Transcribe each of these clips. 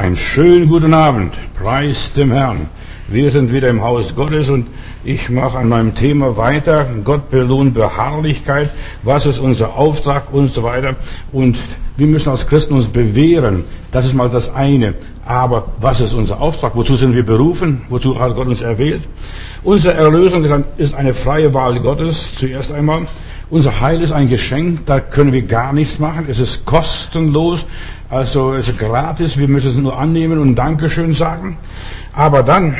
Einen schönen guten Abend. Preis dem Herrn. Wir sind wieder im Haus Gottes und ich mache an meinem Thema weiter. Gott belohnt Beharrlichkeit. Was ist unser Auftrag und so weiter. Und wir müssen als Christen uns bewähren. Das ist mal das eine. Aber was ist unser Auftrag? Wozu sind wir berufen? Wozu hat Gott uns erwählt? Unsere Erlösung ist eine freie Wahl Gottes zuerst einmal. Unser Heil ist ein Geschenk, da können wir gar nichts machen. Es ist kostenlos, also es ist gratis. Wir müssen es nur annehmen und Dankeschön sagen. Aber dann,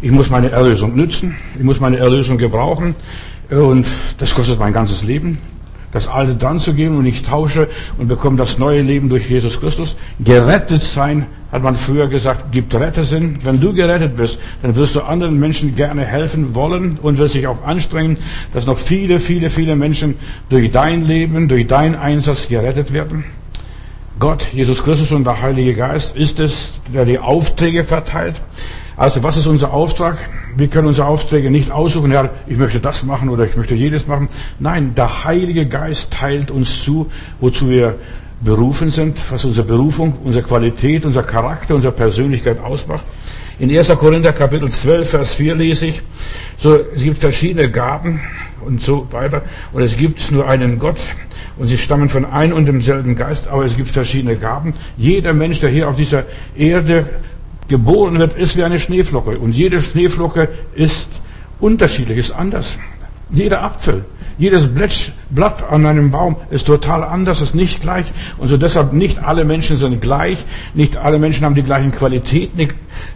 ich muss meine Erlösung nützen, ich muss meine Erlösung gebrauchen und das kostet mein ganzes Leben das Alte dann zu geben und ich tausche und bekomme das neue Leben durch Jesus Christus. Gerettet sein, hat man früher gesagt, gibt Rettersinn. Wenn du gerettet bist, dann wirst du anderen Menschen gerne helfen wollen und wirst dich auch anstrengen, dass noch viele, viele, viele Menschen durch dein Leben, durch deinen Einsatz gerettet werden. Gott, Jesus Christus und der Heilige Geist ist es, der die Aufträge verteilt. Also was ist unser Auftrag? Wir können unsere Aufträge nicht aussuchen, Herr, ich möchte das machen oder ich möchte jedes machen. Nein, der Heilige Geist teilt uns zu, wozu wir berufen sind, was unsere Berufung, unsere Qualität, unser Charakter, unsere Persönlichkeit ausmacht. In 1. Korinther Kapitel 12, Vers 4 lese ich, so, es gibt verschiedene Gaben und so weiter. Und es gibt nur einen Gott und sie stammen von einem und demselben Geist, aber es gibt verschiedene Gaben. Jeder Mensch, der hier auf dieser Erde geboren wird, ist wie eine Schneeflocke. Und jede Schneeflocke ist unterschiedlich, ist anders. Jeder Apfel, jedes Blatt an einem Baum ist total anders, ist nicht gleich. Und so deshalb nicht alle Menschen sind gleich, nicht alle Menschen haben die gleichen Qualitäten,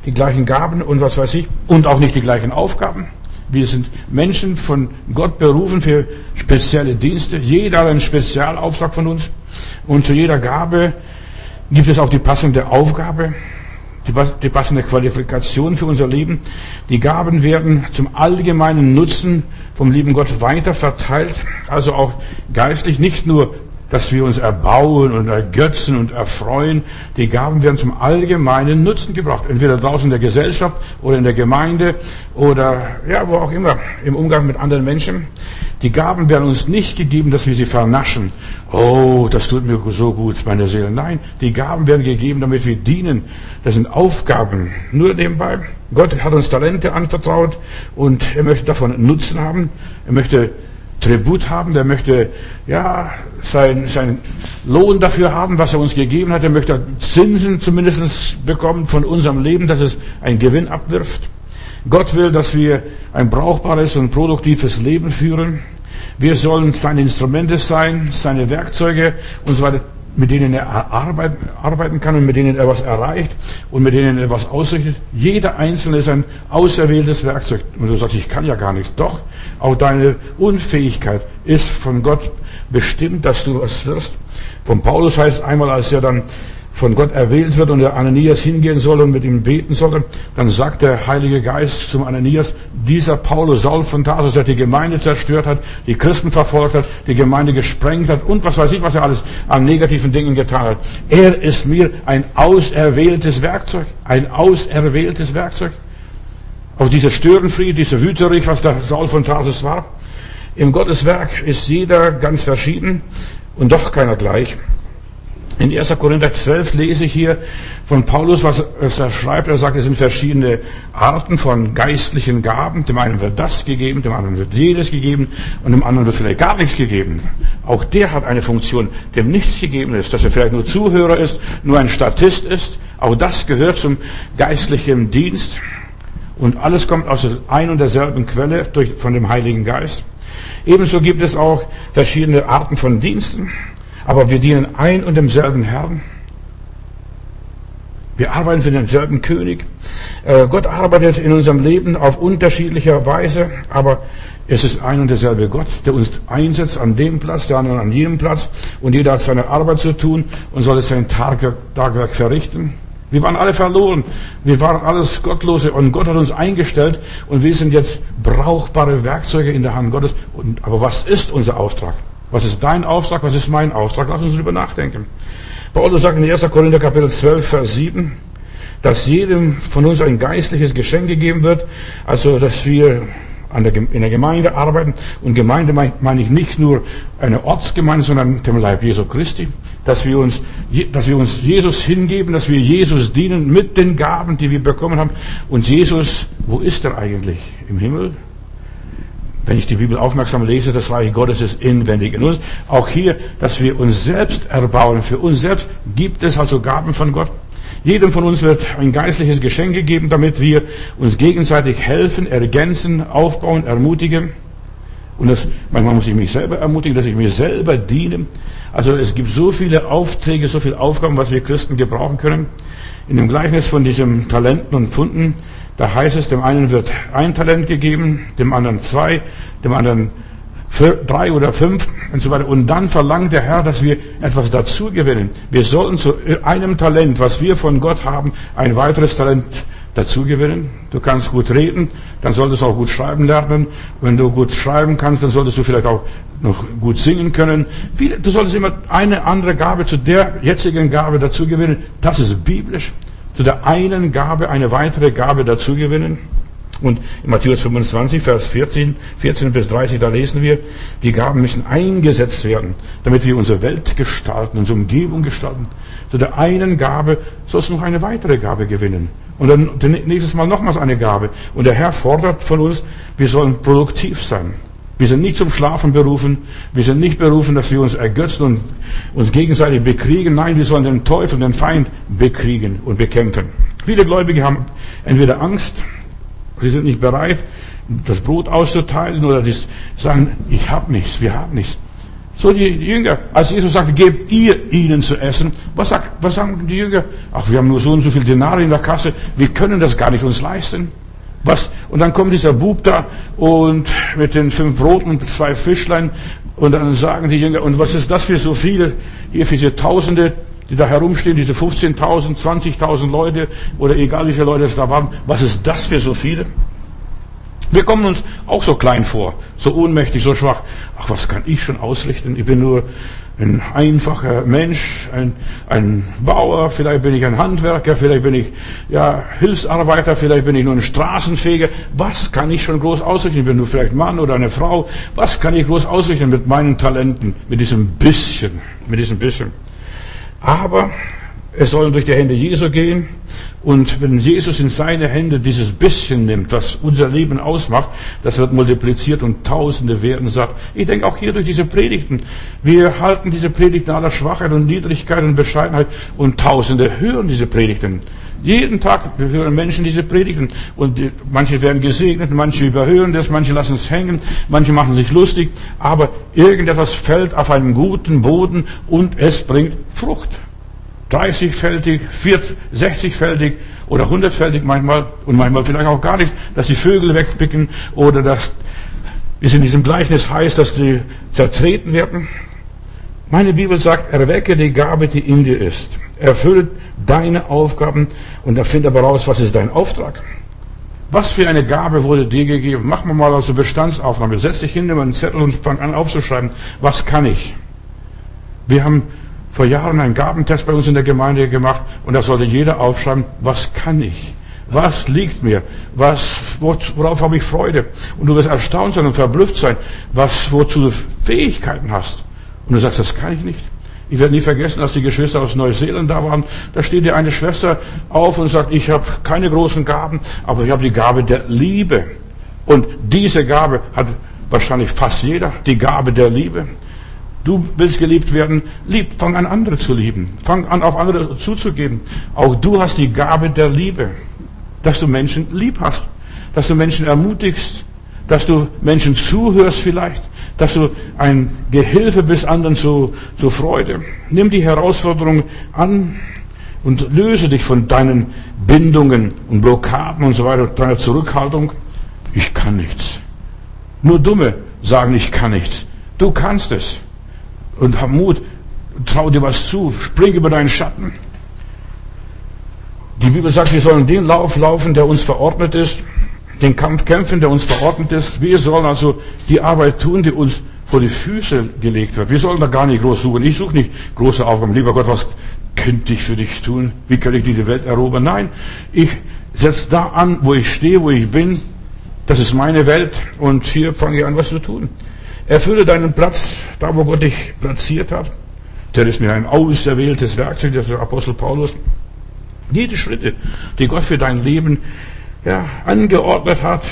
die gleichen Gaben und was weiß ich, und auch nicht die gleichen Aufgaben. Wir sind Menschen von Gott berufen für spezielle Dienste. Jeder hat einen Spezialauftrag von uns. Und zu jeder Gabe gibt es auch die passende Aufgabe die passende Qualifikation für unser Leben. Die Gaben werden zum allgemeinen Nutzen vom lieben Gott weiter verteilt, also auch geistlich, nicht nur dass wir uns erbauen und ergötzen und erfreuen. Die Gaben werden zum allgemeinen Nutzen gebracht. Entweder draußen in der Gesellschaft oder in der Gemeinde oder ja, wo auch immer, im Umgang mit anderen Menschen. Die Gaben werden uns nicht gegeben, dass wir sie vernaschen. Oh, das tut mir so gut, meine Seele. Nein, die Gaben werden gegeben, damit wir dienen. Das sind Aufgaben. Nur nebenbei. Gott hat uns Talente anvertraut und er möchte davon Nutzen haben. Er möchte Tribut haben, der möchte ja sein, sein Lohn dafür haben, was er uns gegeben hat. Er möchte Zinsen zumindest bekommen von unserem Leben, dass es einen Gewinn abwirft. Gott will, dass wir ein brauchbares und produktives Leben führen. Wir sollen seine Instrumente sein, seine Werkzeuge und so weiter mit denen er arbeiten kann und mit denen er was erreicht und mit denen er was ausrichtet. Jeder Einzelne ist ein auserwähltes Werkzeug. Und du sagst, ich kann ja gar nichts. Doch, auch deine Unfähigkeit ist von Gott bestimmt, dass du was wirst. Von Paulus heißt einmal, als er dann von Gott erwählt wird und der Ananias hingehen soll und mit ihm beten soll, dann sagt der Heilige Geist zum Ananias, dieser Paulus Saul von Tarsus, der die Gemeinde zerstört hat, die Christen verfolgt hat, die Gemeinde gesprengt hat und was weiß ich, was er alles an negativen Dingen getan hat. Er ist mir ein auserwähltes Werkzeug, ein auserwähltes Werkzeug. Auch dieser Störenfried, dieser Wüterich, was der Saul von Tarsus war. Im Gotteswerk ist jeder ganz verschieden und doch keiner gleich. In 1. Korinther 12 lese ich hier von Paulus, was er schreibt. Er sagt, es sind verschiedene Arten von geistlichen Gaben. Dem einen wird das gegeben, dem anderen wird jedes gegeben und dem anderen wird vielleicht gar nichts gegeben. Auch der hat eine Funktion, dem nichts gegeben ist, dass er vielleicht nur Zuhörer ist, nur ein Statist ist. Auch das gehört zum geistlichen Dienst. Und alles kommt aus ein und derselben Quelle durch, von dem Heiligen Geist. Ebenso gibt es auch verschiedene Arten von Diensten. Aber wir dienen ein und demselben Herrn. Wir arbeiten für denselben König. Äh, Gott arbeitet in unserem Leben auf unterschiedlicher Weise, aber es ist ein und derselbe Gott, der uns einsetzt an dem Platz, der andere an jenem Platz und jeder hat seine Arbeit zu tun und soll sein Tagwerk verrichten. Wir waren alle verloren. Wir waren alles Gottlose und Gott hat uns eingestellt und wir sind jetzt brauchbare Werkzeuge in der Hand Gottes. Aber was ist unser Auftrag? Was ist dein Auftrag? Was ist mein Auftrag? Lass uns darüber nachdenken. Paulus sagt in 1. Korinther Kapitel 12, Vers 7, dass jedem von uns ein geistliches Geschenk gegeben wird, also dass wir der, in der Gemeinde arbeiten. Und Gemeinde meine ich nicht nur eine Ortsgemeinde, sondern dem Leib Jesu Christi. dass wir uns, dass wir uns Jesus hingeben, dass wir Jesus dienen mit den Gaben, die wir bekommen haben. Und Jesus, wo ist er eigentlich? Im Himmel? Wenn ich die Bibel aufmerksam lese, das Reich Gottes ist inwendig in uns. Auch hier, dass wir uns selbst erbauen. Für uns selbst gibt es also Gaben von Gott. Jedem von uns wird ein geistliches Geschenk gegeben, damit wir uns gegenseitig helfen, ergänzen, aufbauen, ermutigen. Und das, manchmal muss ich mich selber ermutigen, dass ich mir selber diene. Also es gibt so viele Aufträge, so viele Aufgaben, was wir Christen gebrauchen können. In dem Gleichnis von diesem Talenten und Funden, da heißt es, dem einen wird ein Talent gegeben, dem anderen zwei, dem anderen drei oder fünf und so weiter. Und dann verlangt der Herr, dass wir etwas dazu gewinnen. Wir sollten zu einem Talent, was wir von Gott haben, ein weiteres Talent dazu gewinnen. Du kannst gut reden, dann solltest du auch gut schreiben lernen. Wenn du gut schreiben kannst, dann solltest du vielleicht auch noch gut singen können. Du solltest immer eine andere Gabe zu der jetzigen Gabe dazu gewinnen. Das ist biblisch. Zu der einen Gabe eine weitere Gabe dazu gewinnen. Und in Matthäus 25, Vers 14, 14 bis 30, da lesen wir, die Gaben müssen eingesetzt werden, damit wir unsere Welt gestalten, unsere Umgebung gestalten. Zu der einen Gabe sollst du noch eine weitere Gabe gewinnen. Und dann nächstes Mal nochmals eine Gabe. Und der Herr fordert von uns, wir sollen produktiv sein. Wir sind nicht zum Schlafen berufen. Wir sind nicht berufen, dass wir uns ergötzen und uns gegenseitig bekriegen. Nein, wir sollen den Teufel, den Feind bekriegen und bekämpfen. Viele Gläubige haben entweder Angst, sie sind nicht bereit, das Brot auszuteilen oder die sagen, ich habe nichts, wir haben nichts. So die Jünger, als Jesus sagte, gebt ihr ihnen zu essen, was, sagt, was sagen die Jünger? Ach, wir haben nur so und so viel Denare in der Kasse, wir können das gar nicht uns leisten. Was? Und dann kommt dieser Bub da und mit den fünf Broten und zwei Fischlein und dann sagen die Jünger, und was ist das für so viele, hier für diese Tausende, die da herumstehen, diese 15.000, 20.000 Leute oder egal wie viele Leute es da waren, was ist das für so viele? Wir kommen uns auch so klein vor, so ohnmächtig, so schwach. Ach, was kann ich schon ausrichten? Ich bin nur ein einfacher Mensch, ein, ein Bauer, vielleicht bin ich ein Handwerker, vielleicht bin ich ja, Hilfsarbeiter, vielleicht bin ich nur ein Straßenfeger. Was kann ich schon groß ausrichten? Ich bin nur vielleicht Mann oder eine Frau. Was kann ich groß ausrichten mit meinen Talenten, mit diesem bisschen, mit diesem bisschen? Aber es soll durch die Hände Jesu gehen. Und wenn Jesus in seine Hände dieses bisschen nimmt, was unser Leben ausmacht, das wird multipliziert und Tausende werden satt. Ich denke auch hier durch diese Predigten. Wir halten diese Predigten aller Schwachheit und Niedrigkeit und Bescheidenheit und Tausende hören diese Predigten. Jeden Tag hören Menschen diese Predigten und die, manche werden gesegnet, manche überhören das, manche lassen es hängen, manche machen sich lustig, aber irgendetwas fällt auf einen guten Boden und es bringt Frucht. 30-fältig, 60-fältig oder 100-fältig manchmal und manchmal vielleicht auch gar nicht, dass die Vögel wegpicken oder dass es in diesem Gleichnis heißt, dass die zertreten werden. Meine Bibel sagt, erwecke die Gabe, die in dir ist. Erfülle deine Aufgaben und erfinde aber raus, was ist dein Auftrag. Was für eine Gabe wurde dir gegeben? Mach mal also Bestandsaufnahme. Setz dich hin, nimm einen Zettel und fang an aufzuschreiben. Was kann ich? Wir haben vor Jahren einen Gabentest bei uns in der Gemeinde gemacht und da sollte jeder aufschreiben, was kann ich? Was liegt mir? Was, worauf habe ich Freude? Und du wirst erstaunt sein und verblüfft sein, was, wozu du Fähigkeiten hast. Und du sagst, das kann ich nicht. Ich werde nie vergessen, als die Geschwister aus Neuseeland da waren, da steht dir eine Schwester auf und sagt, ich habe keine großen Gaben, aber ich habe die Gabe der Liebe. Und diese Gabe hat wahrscheinlich fast jeder, die Gabe der Liebe. Du willst geliebt werden, lieb, fang an andere zu lieben. Fang an auf andere zuzugeben. Auch du hast die Gabe der Liebe, dass du Menschen lieb hast, dass du Menschen ermutigst, dass du Menschen zuhörst vielleicht, dass du ein Gehilfe bist anderen zu, zu Freude. Nimm die Herausforderung an und löse dich von deinen Bindungen und Blockaden und so weiter, deiner Zurückhaltung. Ich kann nichts. Nur Dumme sagen, ich kann nichts. Du kannst es und hab Mut, trau dir was zu, spring über deinen Schatten. Die Bibel sagt, wir sollen den Lauf laufen, der uns verordnet ist, den Kampf kämpfen, der uns verordnet ist. Wir sollen also die Arbeit tun, die uns vor die Füße gelegt wird. Wir sollen da gar nicht groß suchen. Ich suche nicht große Aufgaben. Lieber Gott, was könnte ich für dich tun? Wie könnte ich die Welt erobern? Nein, ich setze da an, wo ich stehe, wo ich bin. Das ist meine Welt und hier fange ich an, was zu tun. Erfülle deinen Platz, da wo Gott dich platziert hat. Der ist mir ein auserwähltes Werkzeug, der Apostel Paulus. Jede Schritte, die Gott für dein Leben ja, angeordnet hat,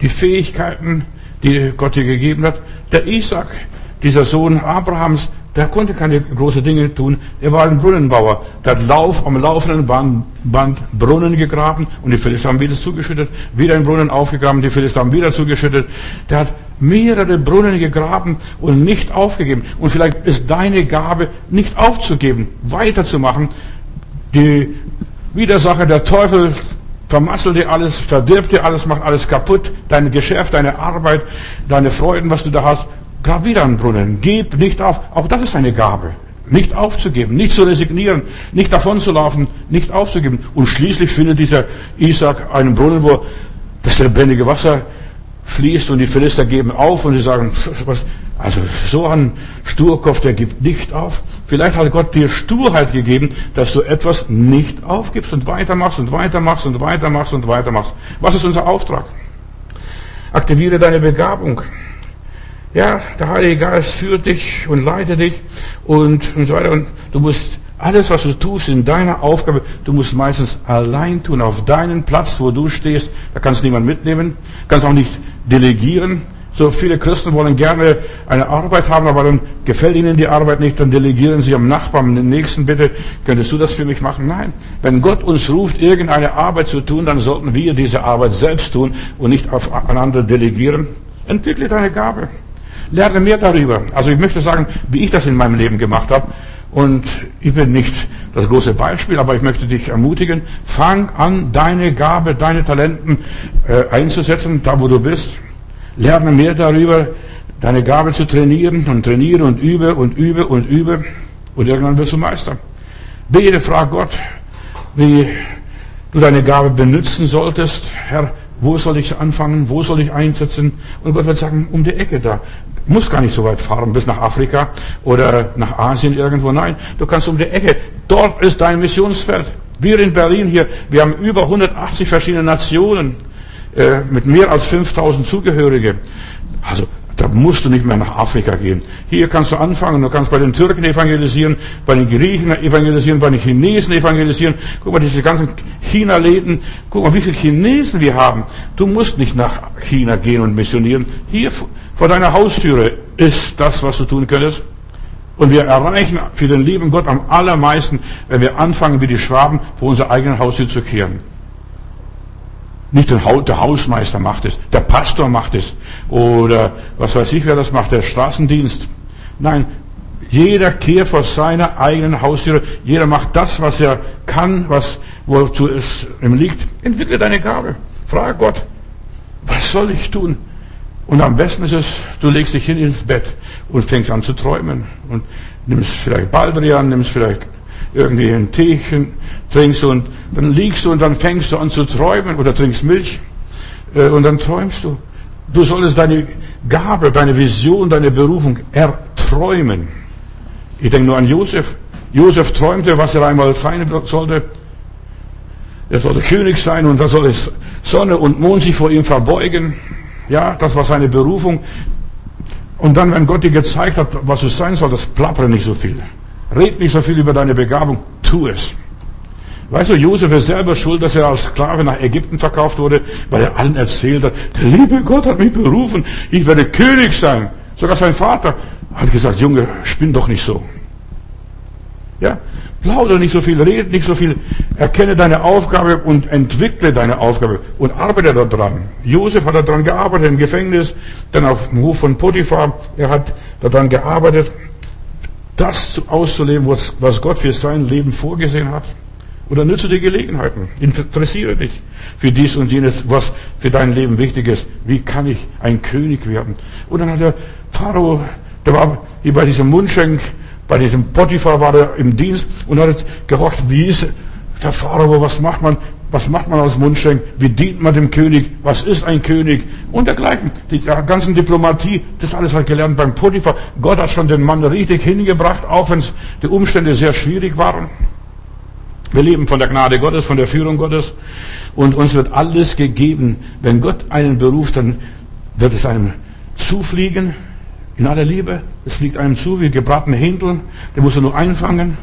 die Fähigkeiten, die Gott dir gegeben hat. Der Isaac, dieser Sohn Abrahams, der konnte keine großen Dinge tun. Er war ein Brunnenbauer. Der hat Lauf, am laufenden Band, Brunnen gegraben und die Philister haben wieder zugeschüttet. Wieder ein Brunnen aufgegraben, die Philister haben wieder zugeschüttet. Der hat mehrere Brunnen gegraben und nicht aufgegeben. Und vielleicht ist deine Gabe nicht aufzugeben, weiterzumachen. Die Widersacher, der Teufel, vermasselt dir alles, verdirbt dir alles, macht alles kaputt, dein Geschäft, deine Arbeit, deine Freuden, was du da hast. Grab wieder einen Brunnen. Gib nicht auf. Auch das ist eine Gabe. Nicht aufzugeben, nicht zu resignieren, nicht davon zu laufen, nicht aufzugeben. Und schließlich findet dieser Isaac einen Brunnen, wo das lebendige Wasser fließt und die Philister geben auf und sie sagen, also so ein Sturkopf, der gibt nicht auf. Vielleicht hat Gott dir Sturheit gegeben, dass du etwas nicht aufgibst und weitermachst und weitermachst und weitermachst und weitermachst. Was ist unser Auftrag? Aktiviere deine Begabung. Ja, der Heilige Geist führt dich und leitet dich und, und so weiter. Und du musst alles, was du tust in deiner Aufgabe, du musst meistens allein tun, auf deinen Platz, wo du stehst. Da kannst niemand mitnehmen, kannst auch nicht delegieren. So viele Christen wollen gerne eine Arbeit haben, aber dann gefällt ihnen die Arbeit nicht, dann delegieren sie am Nachbarn, den Nächsten, bitte, könntest du das für mich machen? Nein. Wenn Gott uns ruft, irgendeine Arbeit zu tun, dann sollten wir diese Arbeit selbst tun und nicht auf andere delegieren. Entwickle deine Gabe. Lerne mehr darüber. Also ich möchte sagen, wie ich das in meinem Leben gemacht habe. Und ich bin nicht das große Beispiel, aber ich möchte dich ermutigen, fang an, deine Gabe, deine Talenten äh, einzusetzen, da wo du bist. Lerne mehr darüber, deine Gabe zu trainieren und trainiere und übe und übe und übe. Und irgendwann wirst du Meister. Bete, frag Gott, wie du deine Gabe benutzen solltest. Herr, wo soll ich anfangen? Wo soll ich einsetzen? Und Gott wird sagen, um die Ecke da. Du musst gar nicht so weit fahren bis nach Afrika oder nach Asien irgendwo. Nein, du kannst um die Ecke. Dort ist dein Missionsfeld. Wir in Berlin hier, wir haben über 180 verschiedene Nationen äh, mit mehr als 5000 Zugehörige. Also da musst du nicht mehr nach Afrika gehen. Hier kannst du anfangen. Du kannst bei den Türken evangelisieren, bei den Griechen evangelisieren, bei den Chinesen evangelisieren. Guck mal, diese ganzen China-Läden. Guck mal, wie viele Chinesen wir haben. Du musst nicht nach China gehen und missionieren. Hier vor deiner Haustüre ist das, was du tun könntest. Und wir erreichen für den lieben Gott am allermeisten, wenn wir anfangen, wie die Schwaben, vor unserer eigenen Haustür zu kehren. Nicht der Hausmeister macht es, der Pastor macht es oder was weiß ich, wer das macht, der Straßendienst. Nein, jeder kehrt vor seiner eigenen Haustür. Jeder macht das, was er kann, was wozu es ihm liegt. Entwickle deine Gabe. Frage Gott, was soll ich tun? Und am besten ist es, du legst dich hin ins Bett und fängst an zu träumen und nimmst vielleicht Baldrian, nimmst vielleicht irgendwie ein Teechen trinkst und dann liegst du und dann fängst du an zu träumen oder trinkst Milch äh, und dann träumst du. Du solltest deine Gabe, deine Vision, deine Berufung erträumen. Ich denke nur an Josef. Josef träumte, was er einmal sein sollte. Er sollte König sein und da soll es Sonne und Mond sich vor ihm verbeugen. Ja, das war seine Berufung. Und dann, wenn Gott dir gezeigt hat, was es sein soll, das plappere nicht so viel. Red nicht so viel über deine Begabung, tu es. Weißt du, Josef ist selber schuld, dass er als Sklave nach Ägypten verkauft wurde, weil er allen erzählt hat, der liebe Gott hat mich berufen, ich werde König sein. Sogar sein Vater hat gesagt, Junge, spinn doch nicht so. Ja, plaudere nicht so viel, rede nicht so viel, erkenne deine Aufgabe und entwickle deine Aufgabe und arbeite daran. Josef hat daran gearbeitet im Gefängnis, dann auf dem Hof von Potiphar, er hat daran gearbeitet, das auszuleben, was Gott für sein Leben vorgesehen hat. Oder nütze die Gelegenheiten. Interessiere dich für dies und jenes, was für dein Leben wichtig ist. Wie kann ich ein König werden? Und dann hat der Pharao, der war bei diesem Mundschenk, bei diesem Potiphar war er im Dienst und hat gehorcht, wie ist der Pharao, was macht man? Was macht man als Mundschenk? Wie dient man dem König? Was ist ein König? Und dergleichen. Die ganzen Diplomatie, das alles hat gelernt beim Potiphar. Gott hat schon den Mann richtig hingebracht, auch wenn die Umstände sehr schwierig waren. Wir leben von der Gnade Gottes, von der Führung Gottes. Und uns wird alles gegeben. Wenn Gott einen beruft, dann wird es einem zufliegen. In aller Liebe, es fliegt einem zu wie gebratene Händel, der muss er nur einfangen.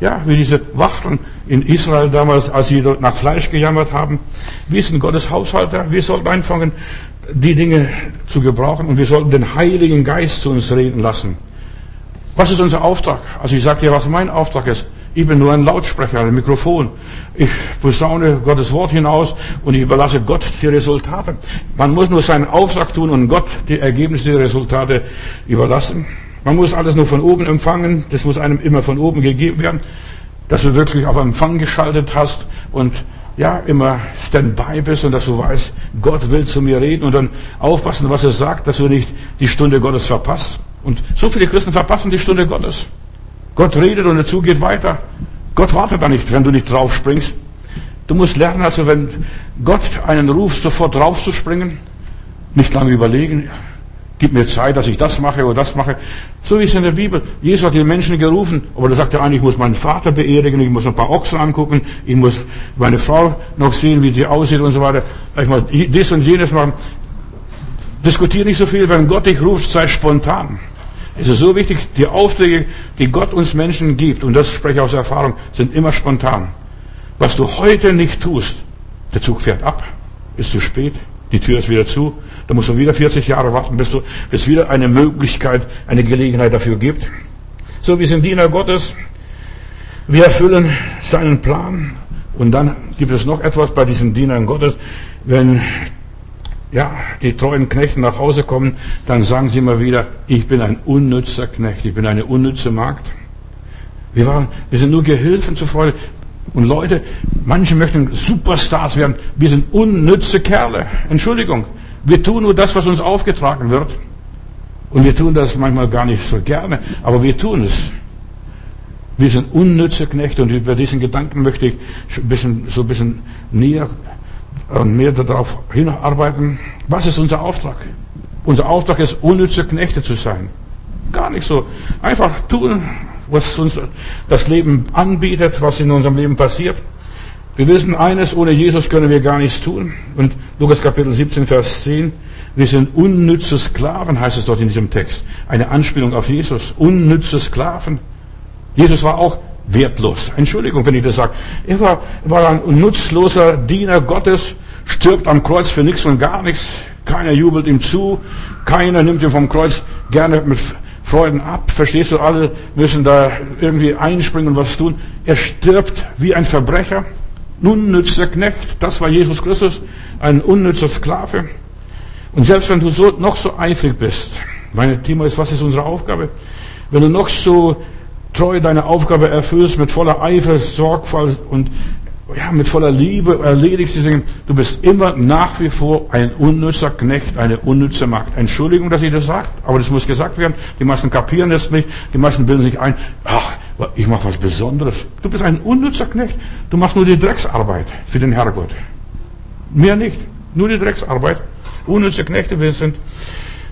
Ja, wie diese Wachteln in Israel damals, als sie nach Fleisch gejammert haben. Wir sind Gottes Haushalter. Wir sollten anfangen, die Dinge zu gebrauchen und wir sollten den Heiligen Geist zu uns reden lassen. Was ist unser Auftrag? Also ich sage dir, was mein Auftrag ist. Ich bin nur ein Lautsprecher, ein Mikrofon. Ich posaune Gottes Wort hinaus und ich überlasse Gott die Resultate. Man muss nur seinen Auftrag tun und Gott die Ergebnisse, die Resultate überlassen. Man muss alles nur von oben empfangen. Das muss einem immer von oben gegeben werden, dass du wirklich auf Empfang geschaltet hast und ja, immer Standby bist und dass du weißt, Gott will zu mir reden und dann aufpassen, was er sagt, dass du nicht die Stunde Gottes verpasst. Und so viele Christen verpassen die Stunde Gottes. Gott redet und der Zug geht weiter. Gott wartet da nicht, wenn du nicht drauf springst. Du musst lernen, also wenn Gott einen ruft, sofort draufzuspringen, nicht lange überlegen, gib mir Zeit, dass ich das mache oder das mache. So wie es in der Bibel. Jesus hat die Menschen gerufen, aber da sagt er eigentlich, ich muss meinen Vater beerdigen, ich muss ein paar Ochsen angucken, ich muss meine Frau noch sehen, wie sie aussieht und so weiter. Ich muss dies und jenes machen. Diskutiere nicht so viel, wenn Gott dich ruft, sei spontan. Es ist so wichtig, die Aufträge, die Gott uns Menschen gibt, und das spreche ich aus Erfahrung, sind immer spontan. Was du heute nicht tust, der Zug fährt ab, ist zu spät, die Tür ist wieder zu, da musst du wieder 40 Jahre warten, bis, du, bis wieder eine Möglichkeit, eine Gelegenheit dafür gibt. So, wir sind Diener Gottes, wir erfüllen seinen Plan, und dann gibt es noch etwas bei diesen Dienern Gottes, wenn ja, die treuen Knechte nach Hause kommen, dann sagen sie immer wieder, ich bin ein unnützer Knecht, ich bin eine unnütze Magd. Wir, waren, wir sind nur Gehilfen zur Freude. Und Leute, manche möchten Superstars werden. Wir sind unnütze Kerle. Entschuldigung. Wir tun nur das, was uns aufgetragen wird. Und wir tun das manchmal gar nicht so gerne, aber wir tun es. Wir sind unnütze Knechte und über diesen Gedanken möchte ich ein bisschen, so ein bisschen näher und mehr darauf hinarbeiten. Was ist unser Auftrag? Unser Auftrag ist, unnütze Knechte zu sein. Gar nicht so. Einfach tun, was uns das Leben anbietet, was in unserem Leben passiert. Wir wissen eines, ohne Jesus können wir gar nichts tun. Und Lukas Kapitel 17, Vers 10, wir sind unnütze Sklaven, heißt es dort in diesem Text. Eine Anspielung auf Jesus. Unnütze Sklaven. Jesus war auch wertlos. Entschuldigung, wenn ich das sage. Er war, war ein nutzloser Diener Gottes, stirbt am Kreuz für nichts und gar nichts. Keiner jubelt ihm zu. Keiner nimmt ihn vom Kreuz gerne mit Freuden ab. Verstehst du? Alle müssen da irgendwie einspringen und was tun. Er stirbt wie ein Verbrecher. Unnützer Knecht. Das war Jesus Christus. Ein unnützer Sklave. Und selbst wenn du so, noch so eifrig bist, meine Thema ist, was ist unsere Aufgabe? Wenn du noch so treu deine Aufgabe erfüllst, mit voller Eifer, Sorgfalt und ja, mit voller Liebe erledigst diese Dinge. Du bist immer nach wie vor ein unnützer Knecht, eine unnütze Magd. Entschuldigung, dass ich das sage, aber das muss gesagt werden. Die meisten kapieren das nicht. Die meisten bilden sich ein, ach, ich mache was Besonderes. Du bist ein unnützer Knecht. Du machst nur die Drecksarbeit für den Herrgott. Mehr nicht. Nur die Drecksarbeit. Unnütze Knechte wir sind.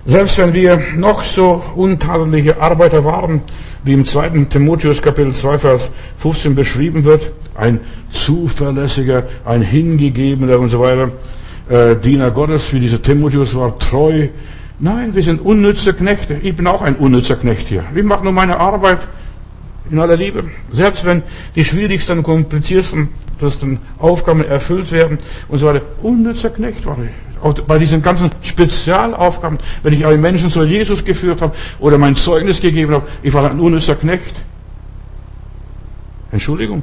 Selbst wenn wir noch so untadeliche Arbeiter waren, wie im zweiten Timotheus Kapitel 2 Vers 15 beschrieben wird, ein zuverlässiger, ein hingegebener und so weiter, äh, Diener Gottes, wie dieser Timotheus war, treu. Nein, wir sind unnütze Knechte. Ich bin auch ein unnützer Knecht hier. Ich mache nur meine Arbeit in aller Liebe. Selbst wenn die schwierigsten, kompliziertesten Aufgaben erfüllt werden und so weiter. Unnützer Knecht war ich. Auch bei diesen ganzen Spezialaufgaben, wenn ich einen Menschen zu Jesus geführt habe oder mein Zeugnis gegeben habe, ich war ein unnützer Knecht. Entschuldigung.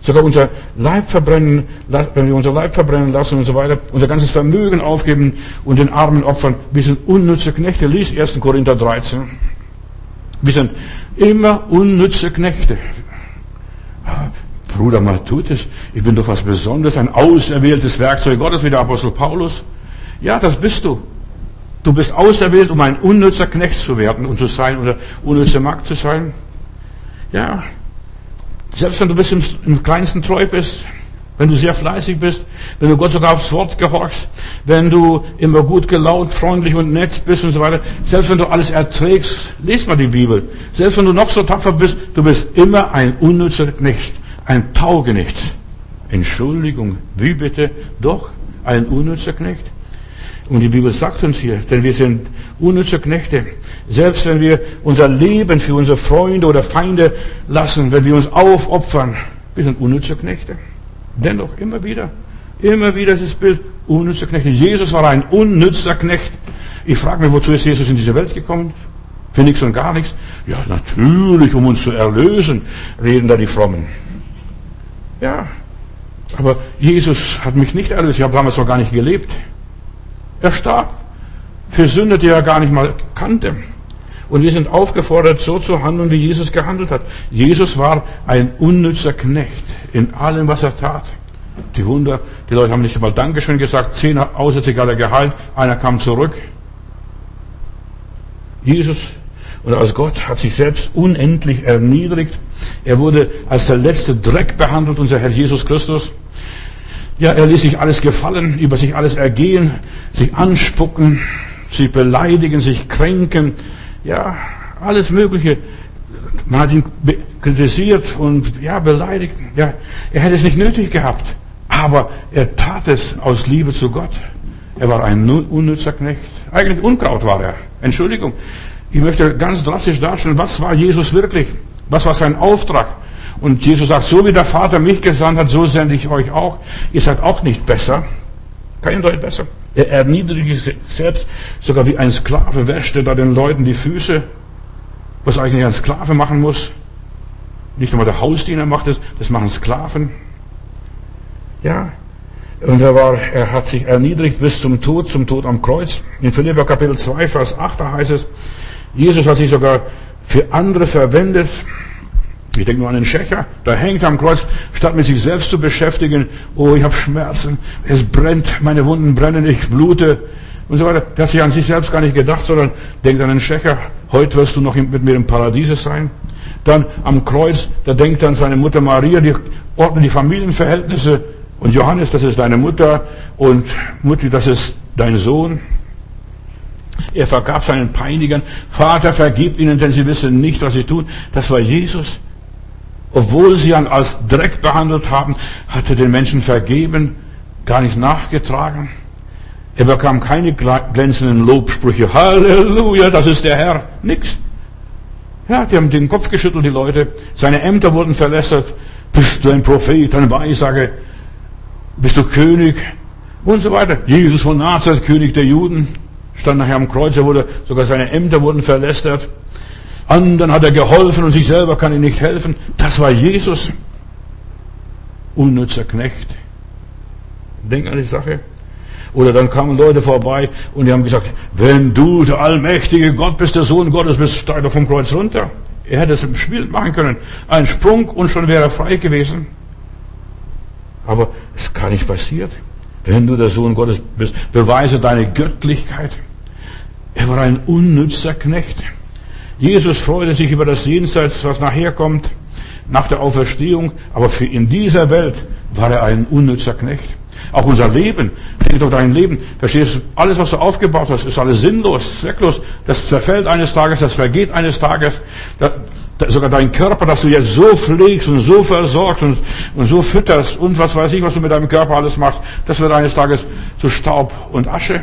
Sogar unser Leib verbrennen, wenn wir unser Leib verbrennen lassen und so weiter, unser ganzes Vermögen aufgeben und den Armen opfern, wir sind unnütze Knechte. Lies 1. Korinther 13. Wir sind immer unnütze Knechte. Bruder, mal tut es. Ich bin doch was Besonderes, ein auserwähltes Werkzeug Gottes, wie der Apostel Paulus. Ja, das bist du. Du bist auserwählt, um ein unnützer Knecht zu werden und zu sein oder unnützer Magd zu sein. Ja, selbst wenn du bis im, im kleinsten treu bist, wenn du sehr fleißig bist, wenn du Gott sogar aufs Wort gehorchst, wenn du immer gut gelaunt, freundlich und nett bist und so weiter, selbst wenn du alles erträgst, lies mal die Bibel. Selbst wenn du noch so tapfer bist, du bist immer ein unnützer Knecht, ein Taugenichts. Entschuldigung, wie bitte? Doch, ein unnützer Knecht. Und die Bibel sagt uns hier, denn wir sind unnütze Knechte. Selbst wenn wir unser Leben für unsere Freunde oder Feinde lassen, wenn wir uns aufopfern, wir sind unnütze Knechte. Dennoch immer wieder, immer wieder dieses Bild, unnütze Knechte. Jesus war ein unnützer Knecht. Ich frage mich, wozu ist Jesus in diese Welt gekommen? Für nichts und gar nichts? Ja, natürlich, um uns zu erlösen, reden da die Frommen. Ja, aber Jesus hat mich nicht erlöst. Ich habe damals noch gar nicht gelebt. Er starb für Sünde, die er gar nicht mal kannte. Und wir sind aufgefordert, so zu handeln, wie Jesus gehandelt hat. Jesus war ein unnützer Knecht in allem, was er tat. Die Wunder, die Leute haben nicht einmal Dankeschön gesagt, zehn aussätzig alle geheilt, einer kam zurück. Jesus und als Gott hat sich selbst unendlich erniedrigt. Er wurde als der letzte Dreck behandelt, unser Herr Jesus Christus. Ja, er ließ sich alles gefallen, über sich alles ergehen, sich anspucken, sich beleidigen, sich kränken. Ja, alles Mögliche. Man hat ihn kritisiert und ja, beleidigt. Ja, er hätte es nicht nötig gehabt. Aber er tat es aus Liebe zu Gott. Er war ein unnützer Knecht. Eigentlich Unkraut war er. Entschuldigung. Ich möchte ganz drastisch darstellen, was war Jesus wirklich? Was war sein Auftrag? Und Jesus sagt, so wie der Vater mich gesandt hat, so sende ich euch auch. Ihr seid auch nicht besser. Kein Deut besser. Er erniedrigt sich selbst, sogar wie ein Sklave wäschte da den Leuten die Füße. Was eigentlich ein Sklave machen muss. Nicht einmal der Hausdiener macht es, das machen Sklaven. Ja. Und er war, er hat sich erniedrigt bis zum Tod, zum Tod am Kreuz. In Philipper Kapitel 2, Vers 8, da heißt es, Jesus hat sich sogar für andere verwendet. Ich denke nur an den Schächer, der hängt am Kreuz, statt mit sich selbst zu beschäftigen. Oh, ich habe Schmerzen, es brennt, meine Wunden brennen, ich blute und so weiter. Der hat sich an sich selbst gar nicht gedacht, sondern denkt an den Schächer, heute wirst du noch mit mir im Paradiese sein. Dann am Kreuz, da denkt an seine Mutter Maria, die ordnet die Familienverhältnisse. Und Johannes, das ist deine Mutter. Und Mutti, das ist dein Sohn. Er vergab seinen Peinigern. Vater, vergib ihnen, denn sie wissen nicht, was sie tun. Das war Jesus. Obwohl sie ihn als Dreck behandelt haben, hat er den Menschen vergeben, gar nicht nachgetragen. Er bekam keine glänzenden Lobsprüche. Halleluja, das ist der Herr. Nix. Ja, die haben den Kopf geschüttelt, die Leute. Seine Ämter wurden verlässert. Bist du ein Prophet, ein Weissage? Bist du König? Und so weiter. Jesus von Nazareth, König der Juden stand nachher am Kreuz, er wurde, sogar seine Ämter wurden verlästert. Anderen hat er geholfen und sich selber kann ihm nicht helfen. Das war Jesus. Unnützer Knecht. Denk an die Sache. Oder dann kamen Leute vorbei und die haben gesagt, wenn du der allmächtige Gott bist, der Sohn Gottes bist, steig doch vom Kreuz runter. Er hätte es im Spiel machen können. Ein Sprung und schon wäre er frei gewesen. Aber es kann nicht passiert. Wenn du der Sohn Gottes bist, beweise deine Göttlichkeit. Er war ein unnützer Knecht. Jesus freute sich über das Jenseits, was nachher kommt, nach der Auferstehung, aber für in dieser Welt war er ein unnützer Knecht. Auch unser Leben, denk doch dein Leben, verstehst du, alles, was du aufgebaut hast, ist alles sinnlos, zwecklos, das zerfällt eines Tages, das vergeht eines Tages, sogar dein Körper, dass du jetzt so pflegst und so versorgst und, und so fütterst und was weiß ich, was du mit deinem Körper alles machst, das wird eines Tages zu Staub und Asche.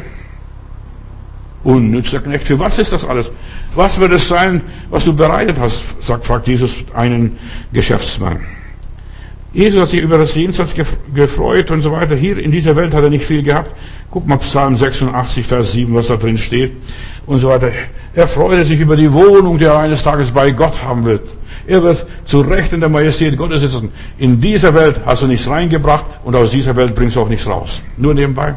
Unnützer Knecht, für was ist das alles? Was wird es sein, was du bereitet hast? sagt, fragt Jesus einen Geschäftsmann. Jesus hat sich über das Jenseits gefreut und so weiter. Hier in dieser Welt hat er nicht viel gehabt. Guck mal Psalm 86, Vers 7, was da drin steht und so weiter. Er freute sich über die Wohnung, die er eines Tages bei Gott haben wird. Er wird zu Recht in der Majestät Gottes sitzen. In dieser Welt hast du nichts reingebracht und aus dieser Welt bringst du auch nichts raus. Nur nebenbei.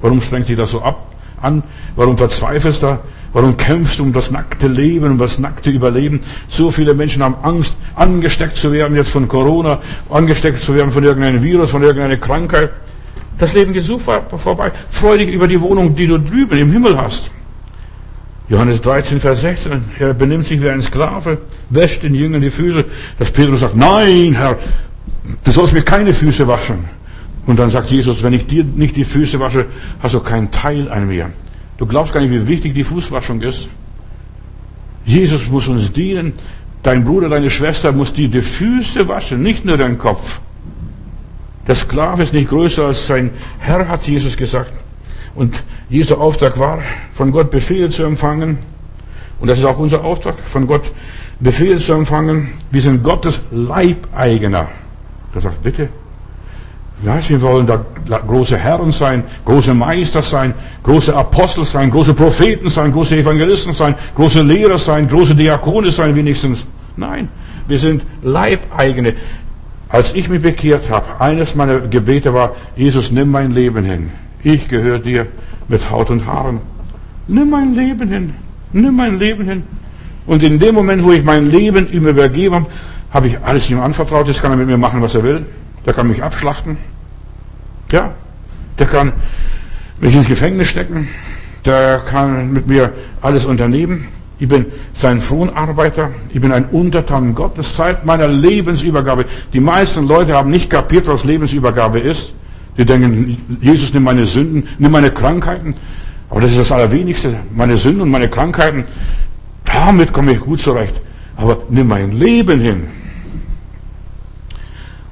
Warum strengt sich das so ab? An? Warum verzweifelst du? Warum kämpfst du um das nackte Leben, um das nackte Überleben? So viele Menschen haben Angst, angesteckt zu werden jetzt von Corona, angesteckt zu werden von irgendeinem Virus, von irgendeiner Krankheit. Das Leben geht so vorbei. Freu dich über die Wohnung, die du drüben im Himmel hast. Johannes 13, Vers 16. Er benimmt sich wie ein Sklave, wäscht den Jüngern die Füße. Dass Petrus sagt, nein, Herr, du sollst mir keine Füße waschen. Und dann sagt Jesus, wenn ich dir nicht die Füße wasche, hast du keinen Teil an mir. Du glaubst gar nicht, wie wichtig die Fußwaschung ist. Jesus muss uns dienen. Dein Bruder, deine Schwester muss dir die Füße waschen, nicht nur deinen Kopf. Der Sklave ist nicht größer als sein Herr, hat Jesus gesagt. Und dieser Auftrag war, von Gott Befehle zu empfangen. Und das ist auch unser Auftrag, von Gott Befehle zu empfangen. Wir sind Gottes Leibeigener. Da sagt, bitte. Ja, wir wollen da große Herren sein, große Meister sein, große Apostel sein, große Propheten sein, große Evangelisten sein, große Lehrer sein, große Diakone sein wenigstens. Nein, wir sind Leibeigene. Als ich mich bekehrt habe, eines meiner Gebete war, Jesus, nimm mein Leben hin. Ich gehöre dir mit Haut und Haaren. Nimm mein Leben hin. Nimm mein Leben hin. Und in dem Moment, wo ich mein Leben ihm übergeben habe, habe ich alles ihm anvertraut. Jetzt kann er mit mir machen, was er will. Der kann mich abschlachten. Ja, der kann mich ins Gefängnis stecken. Der kann mit mir alles unternehmen. Ich bin sein Fronarbeiter. Ich bin ein Untertan Gottes seit meiner Lebensübergabe. Die meisten Leute haben nicht kapiert, was Lebensübergabe ist. Die denken, Jesus nimm meine Sünden, nimm meine Krankheiten. Aber das ist das Allerwenigste. Meine Sünden und meine Krankheiten, damit komme ich gut zurecht. Aber nimm mein Leben hin.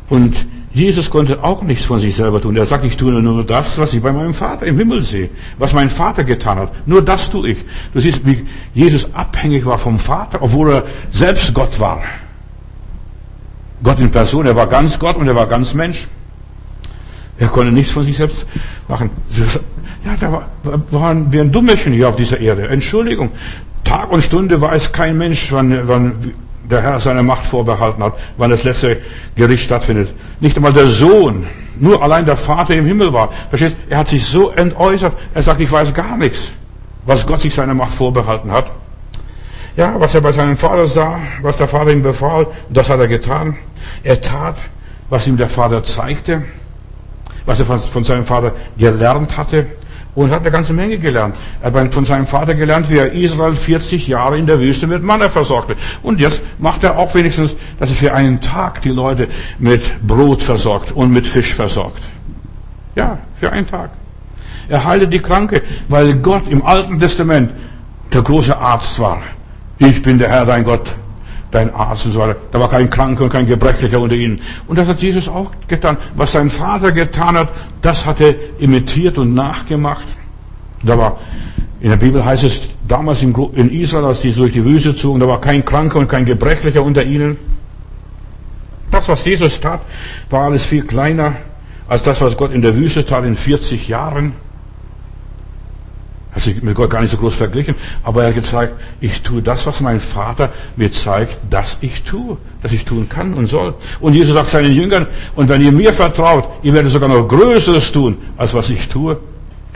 Und Jesus konnte auch nichts von sich selber tun. Er sagt, ich tue nur das, was ich bei meinem Vater im Himmel sehe. Was mein Vater getan hat. Nur das tue ich. Du siehst, wie Jesus abhängig war vom Vater, obwohl er selbst Gott war. Gott in Person. Er war ganz Gott und er war ganz Mensch. Er konnte nichts von sich selbst machen. Ja, da waren wir ein Dummerchen hier auf dieser Erde. Entschuldigung. Tag und Stunde weiß kein Mensch, wann, wann der Herr seine Macht vorbehalten hat, wann das letzte Gericht stattfindet. Nicht einmal der Sohn, nur allein der Vater im Himmel war. Verstehst? Er hat sich so entäußert. Er sagt, ich weiß gar nichts, was Gott sich seine Macht vorbehalten hat. Ja, was er bei seinem Vater sah, was der Vater ihm befahl, das hat er getan. Er tat, was ihm der Vater zeigte was er von seinem Vater gelernt hatte. Und hat eine ganze Menge gelernt. Er hat von seinem Vater gelernt, wie er Israel 40 Jahre in der Wüste mit Manna versorgte. Und jetzt macht er auch wenigstens, dass er für einen Tag die Leute mit Brot versorgt und mit Fisch versorgt. Ja, für einen Tag. Er heilte die Kranke, weil Gott im Alten Testament der große Arzt war. Ich bin der Herr, dein Gott, dein Arzt und so weiter. Da war kein Kranker und kein Gebrechlicher unter ihnen. Und das hat Jesus auch getan. Was sein Vater getan hat, das hat er imitiert und nachgemacht. Da war, in der Bibel heißt es, damals in Israel, als die durch die Wüste zogen, da war kein Kranker und kein Gebrechlicher unter ihnen. Das, was Jesus tat, war alles viel kleiner als das, was Gott in der Wüste tat in 40 Jahren. Hat sich mit Gott gar nicht so groß verglichen, aber er hat gezeigt, ich tue das, was mein Vater mir zeigt, dass ich tue, dass ich tun kann und soll. Und Jesus sagt seinen Jüngern, und wenn ihr mir vertraut, ihr werdet sogar noch Größeres tun, als was ich tue,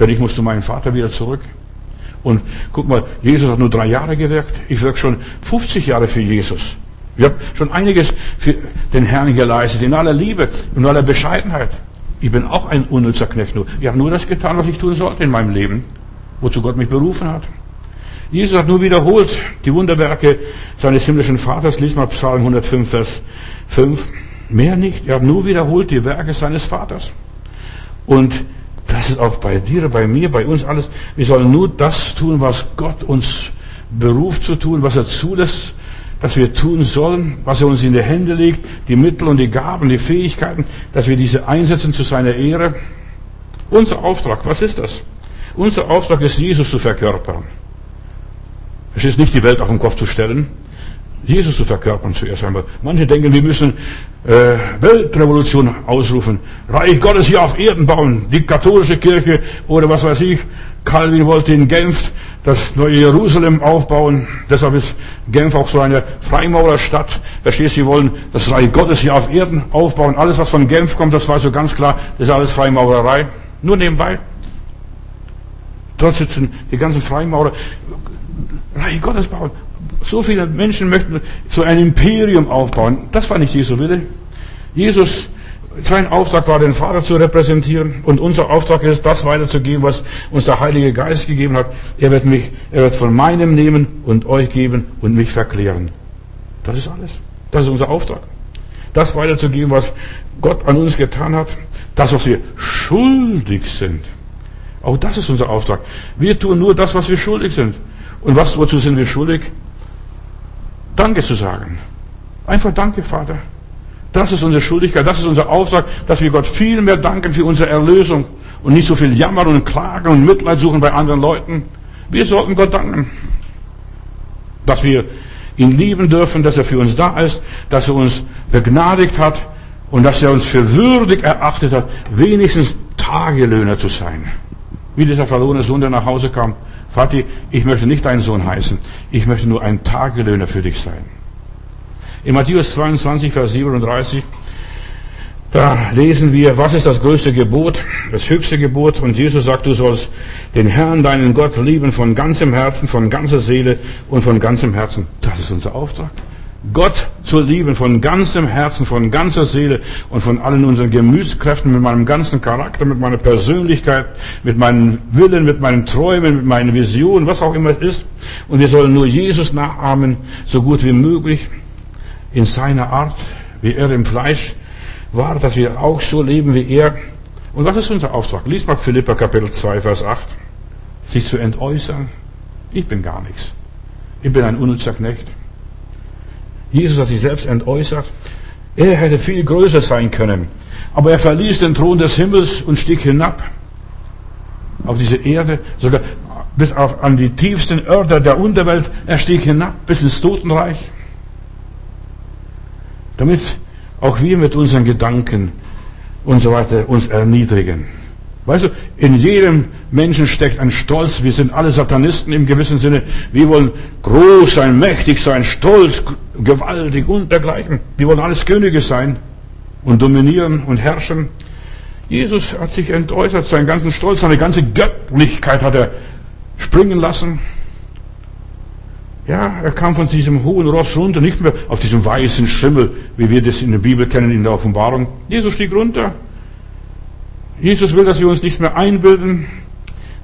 denn ich muss zu meinem Vater wieder zurück. Und guck mal, Jesus hat nur drei Jahre gewirkt, ich wirke schon 50 Jahre für Jesus. Ich habe schon einiges für den Herrn geleistet, in aller Liebe, in aller Bescheidenheit. Ich bin auch ein unnützer Knecht nur. Ich habe nur das getan, was ich tun sollte in meinem Leben wozu Gott mich berufen hat. Jesus hat nur wiederholt die Wunderwerke seines himmlischen Vaters. Lies mal Psalm 105, Vers 5. Mehr nicht. Er hat nur wiederholt die Werke seines Vaters. Und das ist auch bei dir, bei mir, bei uns alles. Wir sollen nur das tun, was Gott uns beruft zu tun, was er zulässt, dass wir tun sollen, was er uns in die Hände legt, die Mittel und die Gaben, die Fähigkeiten, dass wir diese einsetzen zu seiner Ehre. Unser Auftrag, was ist das? Unser Auftrag ist, Jesus zu verkörpern. Es ist nicht die Welt auf den Kopf zu stellen, Jesus zu verkörpern zuerst einmal. Manche denken, wir müssen äh, Weltrevolution ausrufen, Reich Gottes hier auf Erden bauen, die katholische Kirche oder was weiß ich. Calvin wollte in Genf das neue Jerusalem aufbauen. Deshalb ist Genf auch so eine Freimaurerstadt. Verstehst du, sie wollen das Reich Gottes hier auf Erden aufbauen. Alles, was von Genf kommt, das war so ganz klar, das ist alles Freimaurerei. Nur nebenbei. Dort sitzen die ganzen Freimaurer. Reich Gottes bauen. So viele Menschen möchten so ein Imperium aufbauen. Das war nicht Jesu Wille. Jesus, sein Auftrag war, den Vater zu repräsentieren. Und unser Auftrag ist, das weiterzugeben, was uns der Heilige Geist gegeben hat. Er wird mich, er wird von meinem nehmen und euch geben und mich verklären. Das ist alles. Das ist unser Auftrag. Das weiterzugeben, was Gott an uns getan hat. Das, was wir schuldig sind. Auch das ist unser Auftrag. Wir tun nur das, was wir schuldig sind. Und was, wozu sind wir schuldig? Danke zu sagen. Einfach Danke, Vater. Das ist unsere Schuldigkeit, das ist unser Auftrag, dass wir Gott viel mehr danken für unsere Erlösung, und nicht so viel jammern und klagen und Mitleid suchen bei anderen Leuten. Wir sollten Gott danken, dass wir ihn lieben dürfen, dass er für uns da ist, dass er uns begnadigt hat und dass er uns für würdig erachtet hat, wenigstens Tagelöhner zu sein. Wie dieser verlorene Sohn, der nach Hause kam. Vati, ich möchte nicht dein Sohn heißen. Ich möchte nur ein Tagelöhner für dich sein. In Matthäus 22, Vers 37, da lesen wir, was ist das größte Gebot, das höchste Gebot? Und Jesus sagt, du sollst den Herrn, deinen Gott lieben von ganzem Herzen, von ganzer Seele und von ganzem Herzen. Das ist unser Auftrag. Gott zu lieben von ganzem Herzen, von ganzer Seele und von allen unseren Gemütskräften, mit meinem ganzen Charakter, mit meiner Persönlichkeit, mit meinen Willen, mit meinen Träumen, mit meinen Visionen, was auch immer es ist. Und wir sollen nur Jesus nachahmen, so gut wie möglich, in seiner Art, wie er im Fleisch war, dass wir auch so leben wie er. Und was ist unser Auftrag? Lies mal Philippa Kapitel 2, Vers 8. Sich zu entäußern. Ich bin gar nichts. Ich bin ein unnützer Knecht. Jesus hat sich selbst entäußert. Er hätte viel größer sein können. Aber er verließ den Thron des Himmels und stieg hinab auf diese Erde, sogar bis auf, an die tiefsten Örter der Unterwelt. Er stieg hinab bis ins Totenreich. Damit auch wir mit unseren Gedanken und so weiter uns erniedrigen. Weißt du, in jedem Menschen steckt ein Stolz. Wir sind alle Satanisten im gewissen Sinne. Wir wollen groß sein, mächtig sein, stolz, gewaltig und dergleichen. Wir wollen alles Könige sein und dominieren und herrschen. Jesus hat sich entäußert, seinen ganzen Stolz, seine ganze Göttlichkeit hat er springen lassen. Ja, er kam von diesem hohen Ross runter, nicht mehr auf diesem weißen Schimmel, wie wir das in der Bibel kennen, in der Offenbarung. Jesus stieg runter Jesus will, dass wir uns nichts mehr einbilden,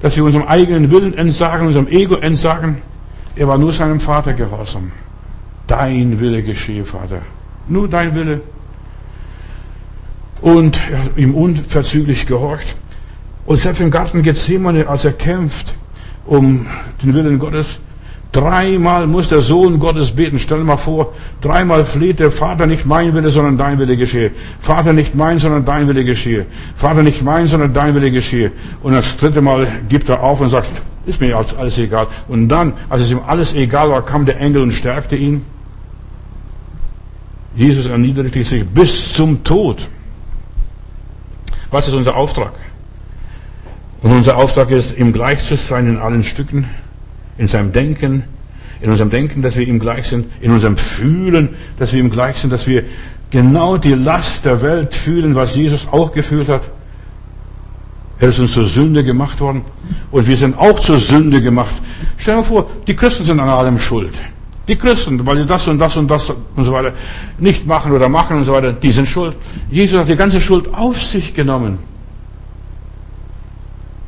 dass wir unserem eigenen Willen entsagen, unserem Ego entsagen. Er war nur seinem Vater gehorsam. Dein Wille geschehe, Vater. Nur dein Wille. Und er hat ihm unverzüglich gehorcht. Und selbst im Garten Gethsemane, als er kämpft um den Willen Gottes, Dreimal muss der Sohn Gottes beten. Stell dir mal vor, dreimal fleht der Vater nicht mein Wille, sondern dein Wille geschehe. Vater nicht mein, sondern dein Wille geschehe. Vater nicht mein, sondern dein Wille geschehe. Und das dritte Mal gibt er auf und sagt, ist mir alles egal. Und dann, als es ihm alles egal war, kam der Engel und stärkte ihn. Jesus erniedrigte sich bis zum Tod. Was ist unser Auftrag? Und unser Auftrag ist, ihm gleich zu sein in allen Stücken in seinem Denken, in unserem Denken, dass wir ihm gleich sind, in unserem Fühlen, dass wir ihm gleich sind, dass wir genau die Last der Welt fühlen, was Jesus auch gefühlt hat. Er ist uns zur Sünde gemacht worden und wir sind auch zur Sünde gemacht. Stell dir vor, die Christen sind an allem schuld. Die Christen, weil sie das und das und das und so weiter nicht machen oder machen und so weiter, die sind schuld. Jesus hat die ganze Schuld auf sich genommen.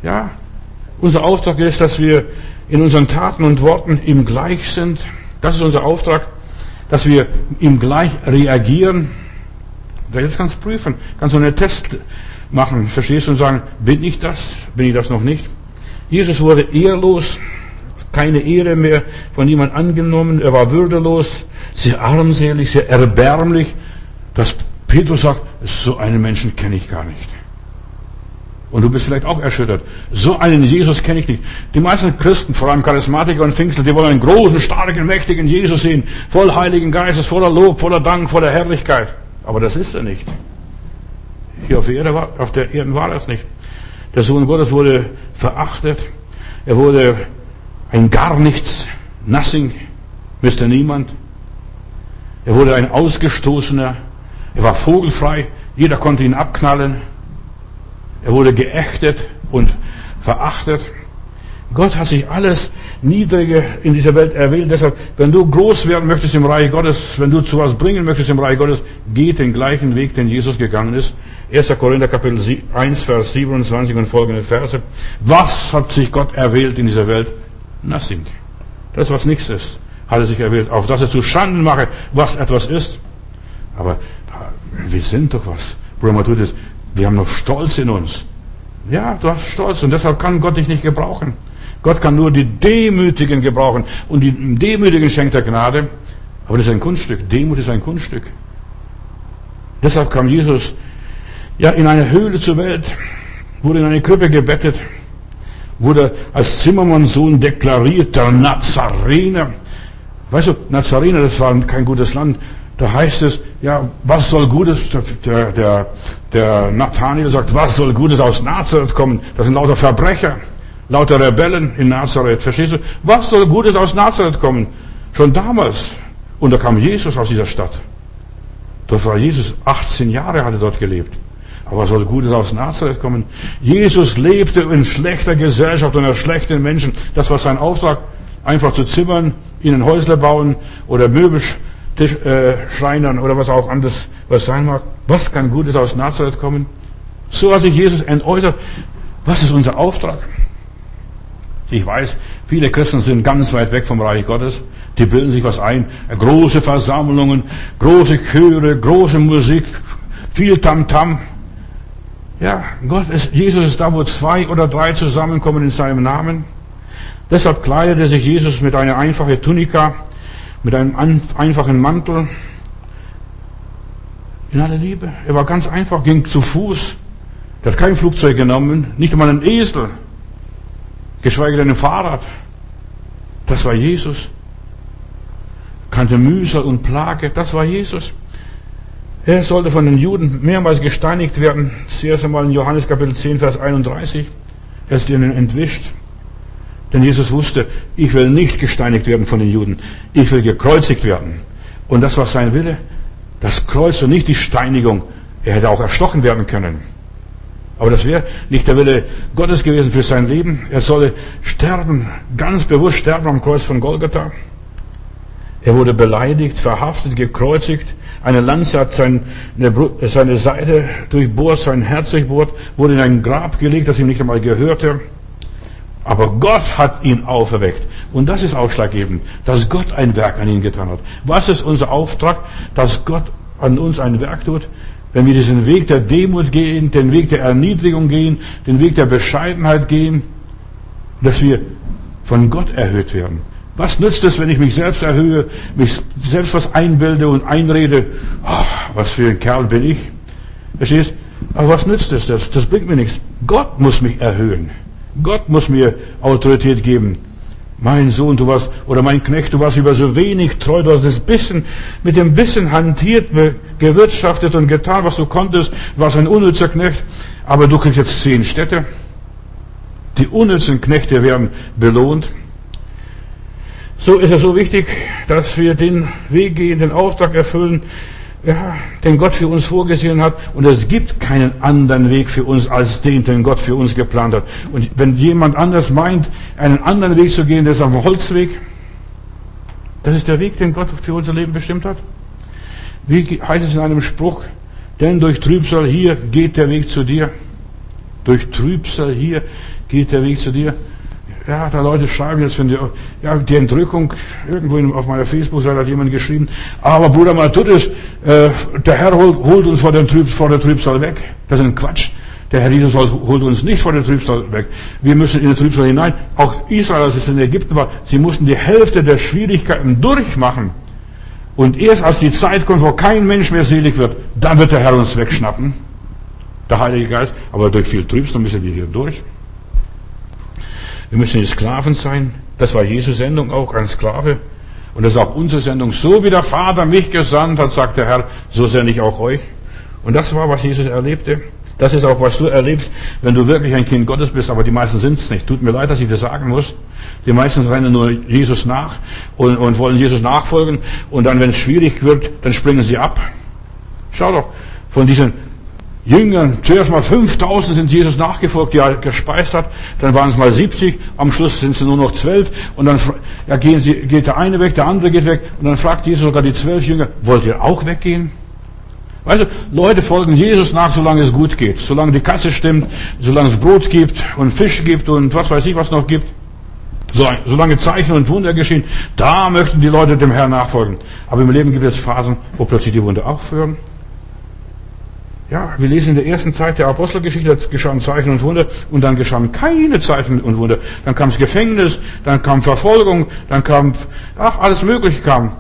Ja, unser Auftrag ist, dass wir in unseren Taten und Worten ihm gleich sind. Das ist unser Auftrag, dass wir ihm gleich reagieren. Jetzt kannst du prüfen, kannst du einen Test machen, verstehst du, und sagen, bin ich das, bin ich das noch nicht? Jesus wurde ehrlos, keine Ehre mehr von jemand angenommen, er war würdelos, sehr armselig, sehr erbärmlich, dass Petrus sagt, so einen Menschen kenne ich gar nicht. Und du bist vielleicht auch erschüttert. So einen Jesus kenne ich nicht. Die meisten Christen, vor allem Charismatiker und Pfingstler, die wollen einen großen, starken, mächtigen Jesus sehen. Voll Heiligen Geistes, voller Lob, voller Dank, voller Herrlichkeit. Aber das ist er nicht. Hier auf der Erde war, auf der Erde war es nicht. Der Sohn Gottes wurde verachtet. Er wurde ein gar nichts, nothing, Mr. Niemand. Er wurde ein Ausgestoßener. Er war vogelfrei. Jeder konnte ihn abknallen. Er wurde geächtet und verachtet. Gott hat sich alles Niedrige in dieser Welt erwählt. Deshalb, wenn du groß werden möchtest im Reich Gottes, wenn du zu was bringen möchtest im Reich Gottes, geh den gleichen Weg, den Jesus gegangen ist. 1. Korinther Kapitel 1, Vers 27 und folgende Verse. Was hat sich Gott erwählt in dieser Welt? Nothing. Das, was nichts ist, hat er sich erwählt. Auf dass er zu Schanden mache, was etwas ist. Aber wir sind doch was. Bruder Matthäus, wir haben noch Stolz in uns. Ja, du hast Stolz und deshalb kann Gott dich nicht gebrauchen. Gott kann nur die Demütigen gebrauchen und die Demütigen schenkt er Gnade. Aber das ist ein Kunststück. Demut ist ein Kunststück. Deshalb kam Jesus ja in eine Höhle zur Welt. wurde in eine Krippe gebettet, wurde als Zimmermannssohn deklariert, der Nazarener. Weißt du, Nazarener, das war kein gutes Land. Da heißt es, ja, was soll Gutes, der, der, der Nathaniel sagt, was soll Gutes aus Nazareth kommen? Das sind lauter Verbrecher, lauter Rebellen in Nazareth. Verstehst du? Was soll Gutes aus Nazareth kommen? Schon damals. Und da kam Jesus aus dieser Stadt. Dort war Jesus, 18 Jahre hat er dort gelebt. Aber was soll Gutes aus Nazareth kommen? Jesus lebte in schlechter Gesellschaft unter schlechten Menschen. Das war sein Auftrag, einfach zu zimmern, ihnen Häusle bauen oder Möbel Tisch, äh, Schreinern oder was auch anderes was sein mag. Was kann Gutes aus Nazareth kommen? So hat sich Jesus entäußert. Was ist unser Auftrag? Ich weiß, viele Christen sind ganz weit weg vom Reich Gottes. Die bilden sich was ein. Große Versammlungen, große Chöre, große Musik, viel Tamtam. -Tam. Ja, Gott ist, Jesus ist da, wo zwei oder drei zusammenkommen in seinem Namen. Deshalb kleidete sich Jesus mit einer einfachen Tunika mit einem einfachen Mantel. In aller Liebe. Er war ganz einfach, ging zu Fuß. Er hat kein Flugzeug genommen, nicht einmal einen Esel, geschweige denn ein Fahrrad. Das war Jesus. Kannte Mühsal und Plage, das war Jesus. Er sollte von den Juden mehrmals gesteinigt werden. Das erste Mal in Johannes Kapitel 10, Vers 31. Er ist ihnen entwischt. Denn Jesus wusste, ich will nicht gesteinigt werden von den Juden. Ich will gekreuzigt werden. Und das war sein Wille. Das Kreuz und nicht die Steinigung. Er hätte auch erstochen werden können. Aber das wäre nicht der Wille Gottes gewesen für sein Leben. Er solle sterben, ganz bewusst sterben am Kreuz von Golgatha. Er wurde beleidigt, verhaftet, gekreuzigt. Eine Lanze hat seine, seine Seite durchbohrt, sein Herz durchbohrt, wurde in ein Grab gelegt, das ihm nicht einmal gehörte. Aber Gott hat ihn auferweckt. Und das ist ausschlaggebend, dass Gott ein Werk an ihn getan hat. Was ist unser Auftrag? Dass Gott an uns ein Werk tut. Wenn wir diesen Weg der Demut gehen, den Weg der Erniedrigung gehen, den Weg der Bescheidenheit gehen, dass wir von Gott erhöht werden. Was nützt es, wenn ich mich selbst erhöhe, mich selbst was einbilde und einrede, ach, was für ein Kerl bin ich? Verstehst? Aber was nützt es das? Das bringt mir nichts. Gott muss mich erhöhen. Gott muss mir Autorität geben. Mein Sohn, du warst, oder mein Knecht, du warst über so wenig treu, du hast das bisschen, mit dem bisschen hantiert, gewirtschaftet und getan, was du konntest, du warst ein unnützer Knecht, aber du kriegst jetzt zehn Städte. Die unnützen Knechte werden belohnt. So ist es so wichtig, dass wir den Weg gehen, den Auftrag erfüllen, ja, den Gott für uns vorgesehen hat. Und es gibt keinen anderen Weg für uns als den, den Gott für uns geplant hat. Und wenn jemand anders meint, einen anderen Weg zu gehen, der ist auf dem Holzweg, das ist der Weg, den Gott für unser Leben bestimmt hat. Wie heißt es in einem Spruch? Denn durch Trübsal hier geht der Weg zu dir. Durch Trübsal hier geht der Weg zu dir. Ja, da Leute schreiben jetzt, wenn die, ja, die Entrückung, irgendwo auf meiner Facebook-Seite hat jemand geschrieben, aber Bruder Matthäus, äh, der Herr holt, holt uns vor, Trüb, vor der Trübsal weg. Das ist ein Quatsch. Der Herr Jesus holt uns nicht vor der Trübsal weg. Wir müssen in die Trübsal hinein. Auch Israel, als es in Ägypten war, sie mussten die Hälfte der Schwierigkeiten durchmachen. Und erst als die Zeit kommt, wo kein Mensch mehr selig wird, dann wird der Herr uns wegschnappen. Der Heilige Geist. Aber durch viel Trübsal müssen wir hier durch. Wir müssen die Sklaven sein. Das war Jesus Sendung auch, ein Sklave. Und das ist auch unsere Sendung. So wie der Vater mich gesandt hat, sagt der Herr, so sende ich auch euch. Und das war, was Jesus erlebte. Das ist auch, was du erlebst, wenn du wirklich ein Kind Gottes bist, aber die meisten sind es nicht. Tut mir leid, dass ich das sagen muss. Die meisten rennen nur Jesus nach und, und wollen Jesus nachfolgen. Und dann, wenn es schwierig wird, dann springen sie ab. Schau doch, von diesen Jüngern, zuerst mal 5000 sind Jesus nachgefolgt, die er gespeist hat, dann waren es mal 70, am Schluss sind es nur noch 12 und dann ja, gehen sie, geht der eine weg, der andere geht weg und dann fragt Jesus sogar die zwölf Jünger, wollt ihr auch weggehen? Weißt du, Leute folgen Jesus nach, solange es gut geht, solange die Kasse stimmt, solange es Brot gibt und Fisch gibt und was weiß ich was noch gibt. Solange Zeichen und Wunder geschehen, da möchten die Leute dem Herrn nachfolgen. Aber im Leben gibt es Phasen, wo plötzlich die Wunder aufhören ja, wir lesen in der ersten Zeit der Apostelgeschichte, da geschahen Zeichen und Wunder und dann geschahen keine Zeichen und Wunder. Dann kam das Gefängnis, dann kam Verfolgung, dann kam, ach, alles Mögliche kam.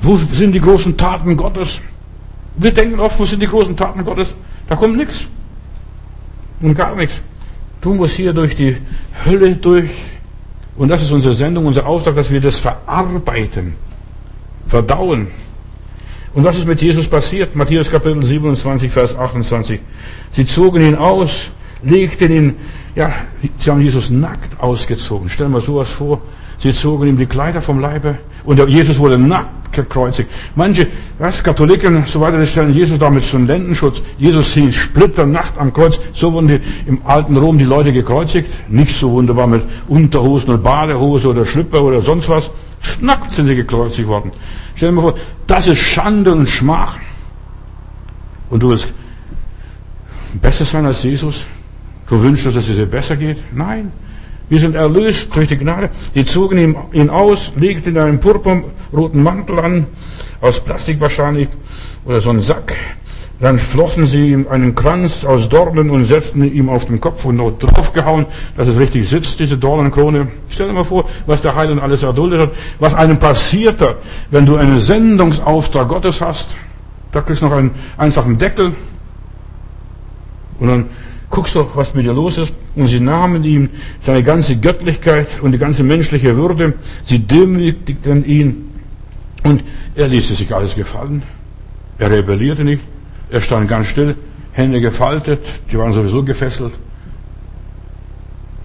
Wo sind die großen Taten Gottes? Wir denken oft, wo sind die großen Taten Gottes? Da kommt nichts. Und gar nichts. Du musst hier durch die Hölle durch. Und das ist unsere Sendung, unser Auftrag, dass wir das verarbeiten, verdauen. Und was ist mit Jesus passiert? Matthäus Kapitel 27, Vers 28. Sie zogen ihn aus, legten ihn, ja, sie haben Jesus nackt ausgezogen. Stellen wir sowas vor. Sie zogen ihm die Kleider vom Leibe und Jesus wurde nackt gekreuzigt. Manche, was, Katholiken und so weiter, die stellen Jesus damit zum Lendenschutz. Jesus hing splitternackt am Kreuz. So wurden die, im alten Rom die Leute gekreuzigt. Nicht so wunderbar mit Unterhosen und Badehose oder Schlüpper oder sonst was. Nackt sind sie gekreuzigt worden. Stell dir mal vor, das ist Schande und Schmach. Und du willst besser sein als Jesus? Du wünschst, dass es dir besser geht? Nein. Wir sind erlöst durch die Gnade. Die zogen ihn, ihn aus, legten ihn einen purpurroten Mantel an, aus Plastik wahrscheinlich, oder so einen Sack. Dann flochten sie ihm einen Kranz aus Dornen und setzten ihm auf den Kopf und noch draufgehauen, dass es richtig sitzt, diese Dornenkrone. Stell dir mal vor, was der Heiland alles erduldet hat, was einem passiert hat, wenn du einen Sendungsauftrag Gottes hast. Da kriegst du noch einen einfachen Deckel. Und dann guckst doch, was mit dir los ist. Und sie nahmen ihm seine ganze Göttlichkeit und die ganze menschliche Würde. Sie demütigten ihn. Und er ließ sich alles gefallen. Er rebellierte nicht. Er stand ganz still, Hände gefaltet. Die waren sowieso gefesselt.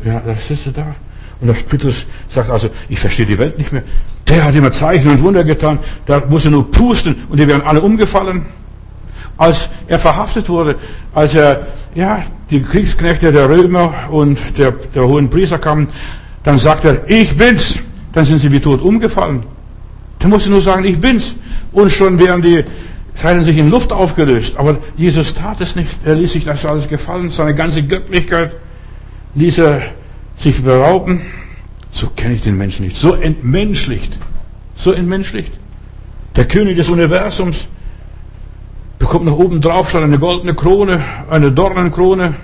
Ja, da sitzt er da. Und der Petrus sagt also, ich verstehe die Welt nicht mehr. Der hat immer Zeichen und Wunder getan. Da muss er nur pusten und die wären alle umgefallen als er verhaftet wurde, als er, ja, die Kriegsknechte der Römer und der, der hohen Priester kamen, dann sagt er, ich bin's. Dann sind sie wie tot umgefallen. Da musste nur sagen, ich bin's. Und schon wären die Zeilen sich in Luft aufgelöst. Aber Jesus tat es nicht. Er ließ sich das alles gefallen. Seine ganze Göttlichkeit ließ er sich berauben. So kenne ich den Menschen nicht. So entmenschlicht. So entmenschlicht. Der König des Universums, bekommt noch oben drauf schon eine goldene Krone, eine Dornenkrone.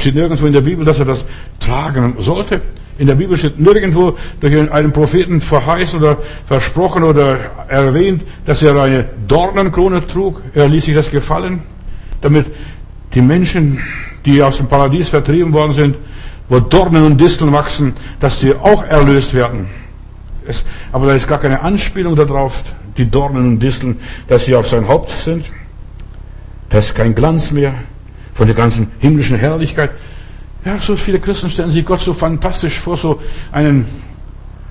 Steht nirgendwo in der Bibel, dass er das tragen sollte. In der Bibel steht nirgendwo durch einen Propheten verheißen oder versprochen oder erwähnt, dass er eine Dornenkrone trug. Er ließ sich das gefallen, damit die Menschen, die aus dem Paradies vertrieben worden sind, wo Dornen und Disteln wachsen, dass sie auch erlöst werden. Es, aber da ist gar keine Anspielung darauf, die Dornen und Disteln, dass sie auf sein Haupt sind. Das ist kein Glanz mehr von der ganzen himmlischen Herrlichkeit. Ja, so viele Christen stellen sich Gott so fantastisch vor, so einen,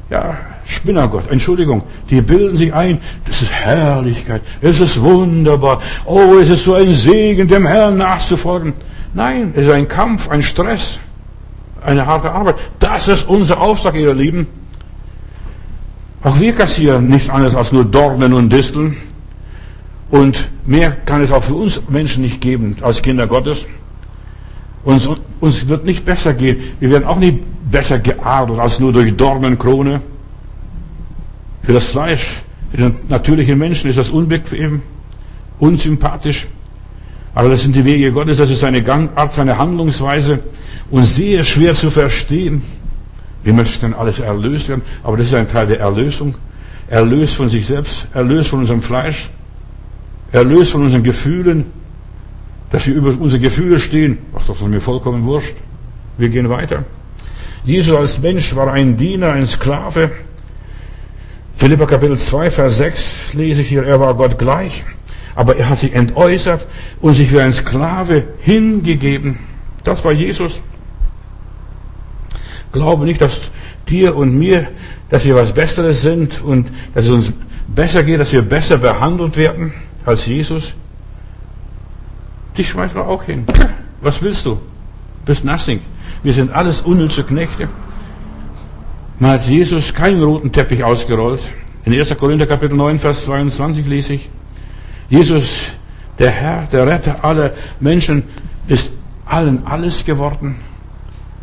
ja, Spinnergott, Entschuldigung, die bilden sich ein, das ist Herrlichkeit, es ist wunderbar, oh, es ist so ein Segen, dem Herrn nachzufolgen. Nein, es ist ein Kampf, ein Stress, eine harte Arbeit. Das ist unser Auftrag, ihr Lieben. Auch wir kassieren nichts anderes als nur Dornen und Disteln. Und mehr kann es auch für uns Menschen nicht geben als Kinder Gottes. Uns, uns wird nicht besser gehen. Wir werden auch nicht besser geadelt als nur durch Dornenkrone. Für das Fleisch, für den natürlichen Menschen ist das unbequem, unsympathisch. Aber das sind die Wege Gottes, das ist seine Gangart, seine Handlungsweise und sehr schwer zu verstehen. Wir möchten alles erlöst werden, aber das ist ein Teil der Erlösung. Erlöst von sich selbst, erlöst von unserem Fleisch, erlöst von unseren Gefühlen, dass wir über unsere Gefühle stehen. Ach, das ist mir vollkommen wurscht. Wir gehen weiter. Jesus als Mensch war ein Diener, ein Sklave. Philippa Kapitel 2, Vers 6 lese ich hier, er war Gott gleich, aber er hat sich entäußert und sich wie ein Sklave hingegeben. Das war Jesus. Glaube nicht, dass dir und mir, dass wir was Besseres sind und dass es uns besser geht, dass wir besser behandelt werden als Jesus. Dich schmeißen wir auch hin. Was willst du? Bist nothing. Wir sind alles unnütze Knechte. Man hat Jesus keinen roten Teppich ausgerollt. In 1. Korinther Kapitel 9, Vers 22 lese ich. Jesus, der Herr, der Retter aller Menschen, ist allen alles geworden.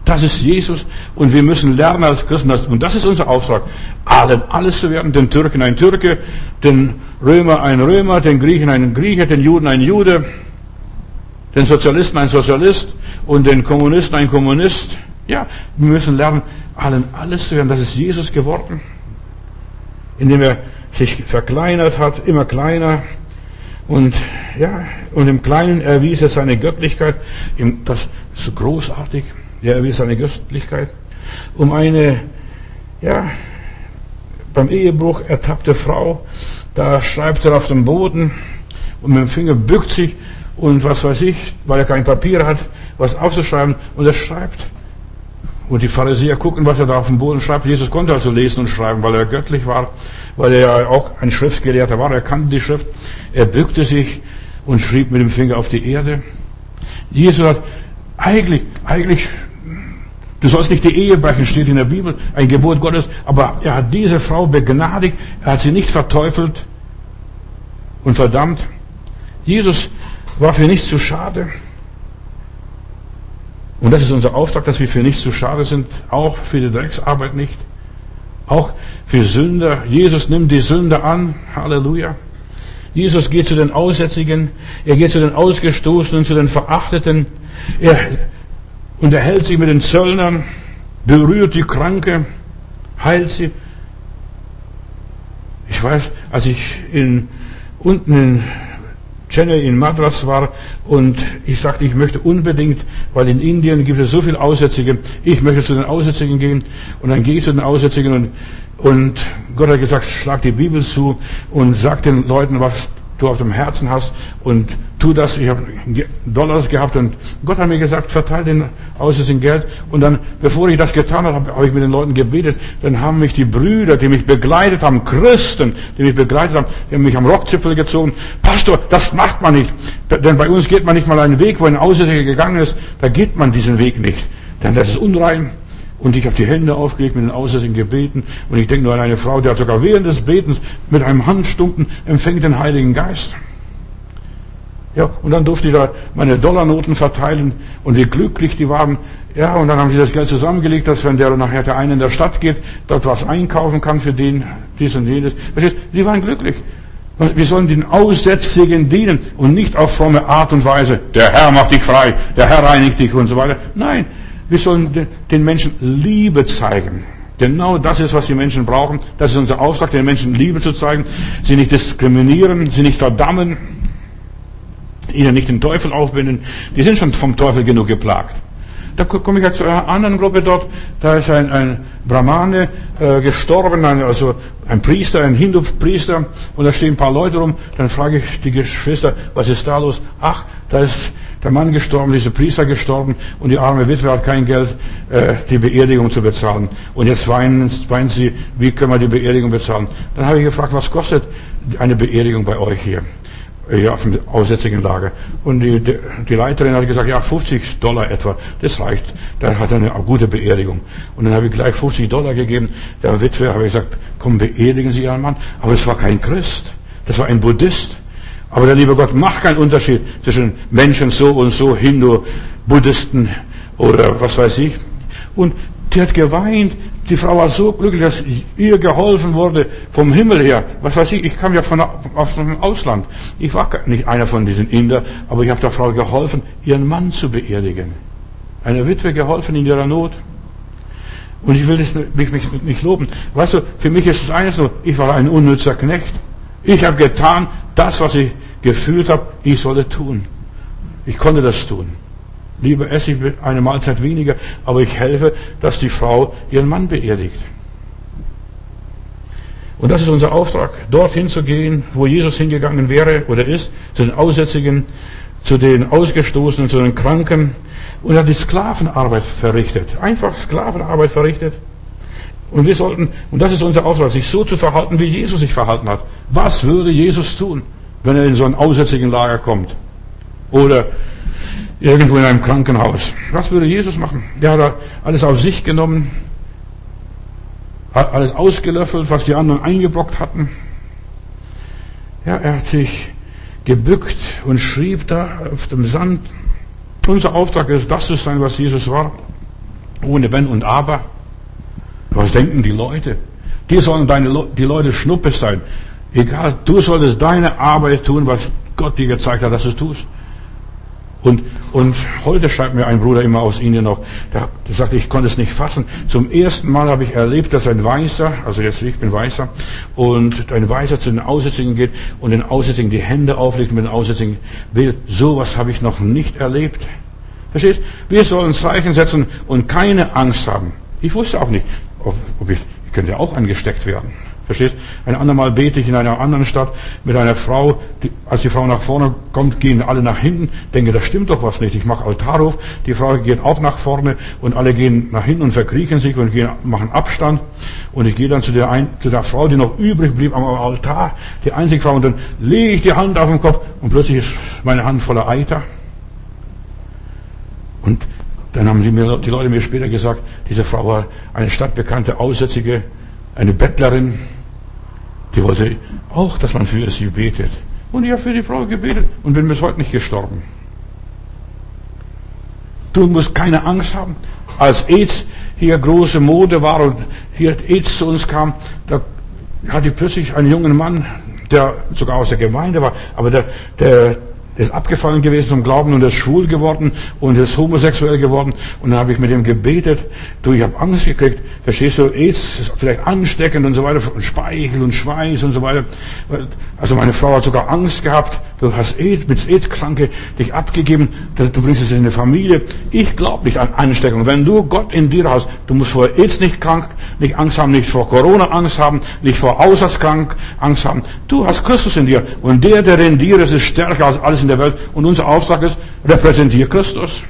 Das ist Jesus und wir müssen lernen als Christen, und das ist unser Auftrag, allen alles zu werden, den Türken ein Türke, den Römer ein Römer, den Griechen ein Grieche, den Juden ein Jude, den Sozialisten ein Sozialist und den Kommunisten ein Kommunist. Ja, wir müssen lernen, allen alles zu werden. Das ist Jesus geworden, indem er sich verkleinert hat, immer kleiner und ja, Und im Kleinen erwies er seine Göttlichkeit. Das ist großartig. Er erwies seine Göttlichkeit. Um eine, ja, beim Ehebruch ertappte Frau, da schreibt er auf dem Boden und mit dem Finger bückt sich und was weiß ich, weil er kein Papier hat, was aufzuschreiben und er schreibt. Und die Pharisäer gucken, was er da auf dem Boden schreibt. Jesus konnte also lesen und schreiben, weil er göttlich war, weil er ja auch ein Schriftgelehrter war. Er kannte die Schrift. Er bückte sich und schrieb mit dem Finger auf die Erde. Jesus hat eigentlich, eigentlich, du sollst nicht die Ehe brechen, steht in der Bibel, ein Gebot Gottes. Aber er hat diese Frau begnadigt. Er hat sie nicht verteufelt und verdammt. Jesus war für nichts zu schade. Und das ist unser Auftrag, dass wir für nichts zu schade sind, auch für die Drecksarbeit nicht, auch für Sünder. Jesus nimmt die Sünder an. Halleluja. Jesus geht zu den Aussätzigen, er geht zu den Ausgestoßenen, zu den Verachteten. Er unterhält sich mit den Zöllnern, berührt die Kranke, heilt sie. Ich weiß, als ich in, unten in Chennai in Madras war und ich sagte, ich möchte unbedingt, weil in Indien gibt es so viele Aussätzige, ich möchte zu den Aussätzigen gehen und dann gehe ich zu den Aussätzigen und, und Gott hat gesagt, schlag die Bibel zu und sag den Leuten, was du auf dem Herzen hast und tu das. Ich habe Dollars gehabt und Gott hat mir gesagt, verteile den Aussätzigen Geld. Und dann, bevor ich das getan habe, habe ich mit den Leuten gebetet. Dann haben mich die Brüder, die mich begleitet haben, Christen, die mich begleitet haben, die haben mich am Rockzipfel gezogen. Pastor, das macht man nicht. Denn bei uns geht man nicht mal einen Weg, wo ein Aussätziger gegangen ist. Da geht man diesen Weg nicht. Denn das ist unrein und ich habe die Hände aufgelegt mit den Aussätzigen gebeten. Und ich denke nur an eine Frau, die hat sogar während des Betens mit einem Handstumpen empfängt den Heiligen Geist. Ja, und dann durfte ich da meine Dollarnoten verteilen und wie glücklich die waren. Ja, und dann haben sie das Geld zusammengelegt, dass wenn der nachher der eine in der Stadt geht, dort was einkaufen kann für den, dies und jenes. Verstehst? Die waren glücklich. Wir sollen den Aussätzigen dienen und nicht auf fromme Art und Weise. Der Herr macht dich frei, der Herr reinigt dich und so weiter. Nein, wir sollen den Menschen Liebe zeigen. Genau das ist, was die Menschen brauchen. Das ist unser Auftrag, den Menschen Liebe zu zeigen. Sie nicht diskriminieren, sie nicht verdammen, ihnen nicht den Teufel aufbinden. Die sind schon vom Teufel genug geplagt. Da komme ich jetzt zu einer anderen Gruppe dort. Da ist ein, ein Brahmane äh, gestorben, ein, also ein Priester, ein Hindu-Priester. Und da stehen ein paar Leute rum. Dann frage ich die Geschwister, was ist da los? Ach, da ist der Mann gestorben, dieser Priester gestorben und die arme Witwe hat kein Geld, äh, die Beerdigung zu bezahlen. Und jetzt weinen, weinen sie, wie können wir die Beerdigung bezahlen? Dann habe ich gefragt, was kostet eine Beerdigung bei euch hier? Ja, auf dem aussätzigen Lager. Und die, die, die, Leiterin hat gesagt, ja, 50 Dollar etwa, das reicht. Da hat er eine gute Beerdigung. Und dann habe ich gleich 50 Dollar gegeben. Der Witwe habe ich gesagt, komm, beerdigen Sie Ihren Mann. Aber es war kein Christ. Das war ein Buddhist. Aber der liebe Gott macht keinen Unterschied zwischen Menschen so und so, Hindu, Buddhisten oder was weiß ich. Und die hat geweint. Die Frau war so glücklich, dass ihr geholfen wurde vom Himmel her. Was weiß ich, ich kam ja von aus dem Ausland. Ich war nicht einer von diesen Inder, aber ich habe der Frau geholfen, ihren Mann zu beerdigen. Eine Witwe geholfen in ihrer Not. Und ich will das mich, mich nicht loben. Weißt du, für mich ist es eines nur, ich war ein unnützer Knecht. Ich habe getan das, was ich gefühlt habe, ich solle tun. Ich konnte das tun. Lieber esse ich eine Mahlzeit weniger, aber ich helfe, dass die Frau ihren Mann beerdigt. Und das ist unser Auftrag, dorthin zu gehen, wo Jesus hingegangen wäre oder ist, zu den Aussätzigen, zu den Ausgestoßenen, zu den Kranken. Und hat die Sklavenarbeit verrichtet. Einfach Sklavenarbeit verrichtet. Und wir sollten, und das ist unser Auftrag, sich so zu verhalten, wie Jesus sich verhalten hat. Was würde Jesus tun, wenn er in so ein aussätzigen Lager kommt? Oder irgendwo in einem Krankenhaus. Was würde Jesus machen? Der hat alles auf sich genommen, hat alles ausgelöffelt, was die anderen eingeblockt hatten. Ja, er hat sich gebückt und schrieb da auf dem Sand. Unser Auftrag ist, das zu sein, was Jesus war, ohne Wenn und Aber. Was denken die Leute? Die sollen deine, die Leute Schnuppe sein. Egal, du solltest deine Arbeit tun, was Gott dir gezeigt hat, dass du es tust. Und Und heute schreibt mir ein Bruder immer aus Indien noch, der, der sagt, ich konnte es nicht fassen. Zum ersten Mal habe ich erlebt, dass ein Weißer, also jetzt ich bin Weißer, und ein Weißer zu den Aussätzigen geht und den Aussätzigen die Hände auflegt und mit den Aussätzigen will. Sowas habe ich noch nicht erlebt. Verstehst? Wir sollen Zeichen setzen und keine Angst haben. Ich wusste auch nicht, ob ich, ich könnte auch angesteckt werden. Verstehst? Ein andermal bete ich in einer anderen Stadt mit einer Frau, die, als die Frau nach vorne kommt, gehen alle nach hinten, denke, da stimmt doch was nicht. Ich mache Altarruf, die Frau geht auch nach vorne und alle gehen nach hinten und verkriechen sich und gehen, machen Abstand. Und ich gehe dann zu der, ein, zu der Frau, die noch übrig blieb am Altar, die einzige Frau, und dann lege ich die Hand auf den Kopf und plötzlich ist meine Hand voller Eiter. Und dann haben die, mir, die Leute mir später gesagt, diese Frau war eine stadtbekannte Aussätzige, eine Bettlerin, die wollte auch, dass man für sie betet. Und ich habe für die Frau gebetet und bin bis heute nicht gestorben. Du musst keine Angst haben. Als AIDS hier große Mode war und hier AIDS zu uns kam, da hatte ich plötzlich einen jungen Mann, der sogar aus der Gemeinde war, aber der, der, ist abgefallen gewesen zum Glauben und ist schwul geworden und ist homosexuell geworden. Und dann habe ich mit ihm gebetet. Du, ich habe Angst gekriegt. Verstehst du? AIDS ist vielleicht ansteckend und so weiter. Und Speichel und Schweiß und so weiter. Also meine Frau hat sogar Angst gehabt. Du hast AIDS, mit AIDS-Kranke dich abgegeben. Du bringst es in eine Familie. Ich glaube nicht an Ansteckung. Wenn du Gott in dir hast, du musst vor AIDS nicht krank, nicht Angst haben, nicht vor Corona Angst haben, nicht vor Aussatzkrank Angst haben. Du hast Christus in dir. Und der, der in dir ist, ist stärker als alles in der Welt. Und unser Auftrag ist, repräsentiere Christus.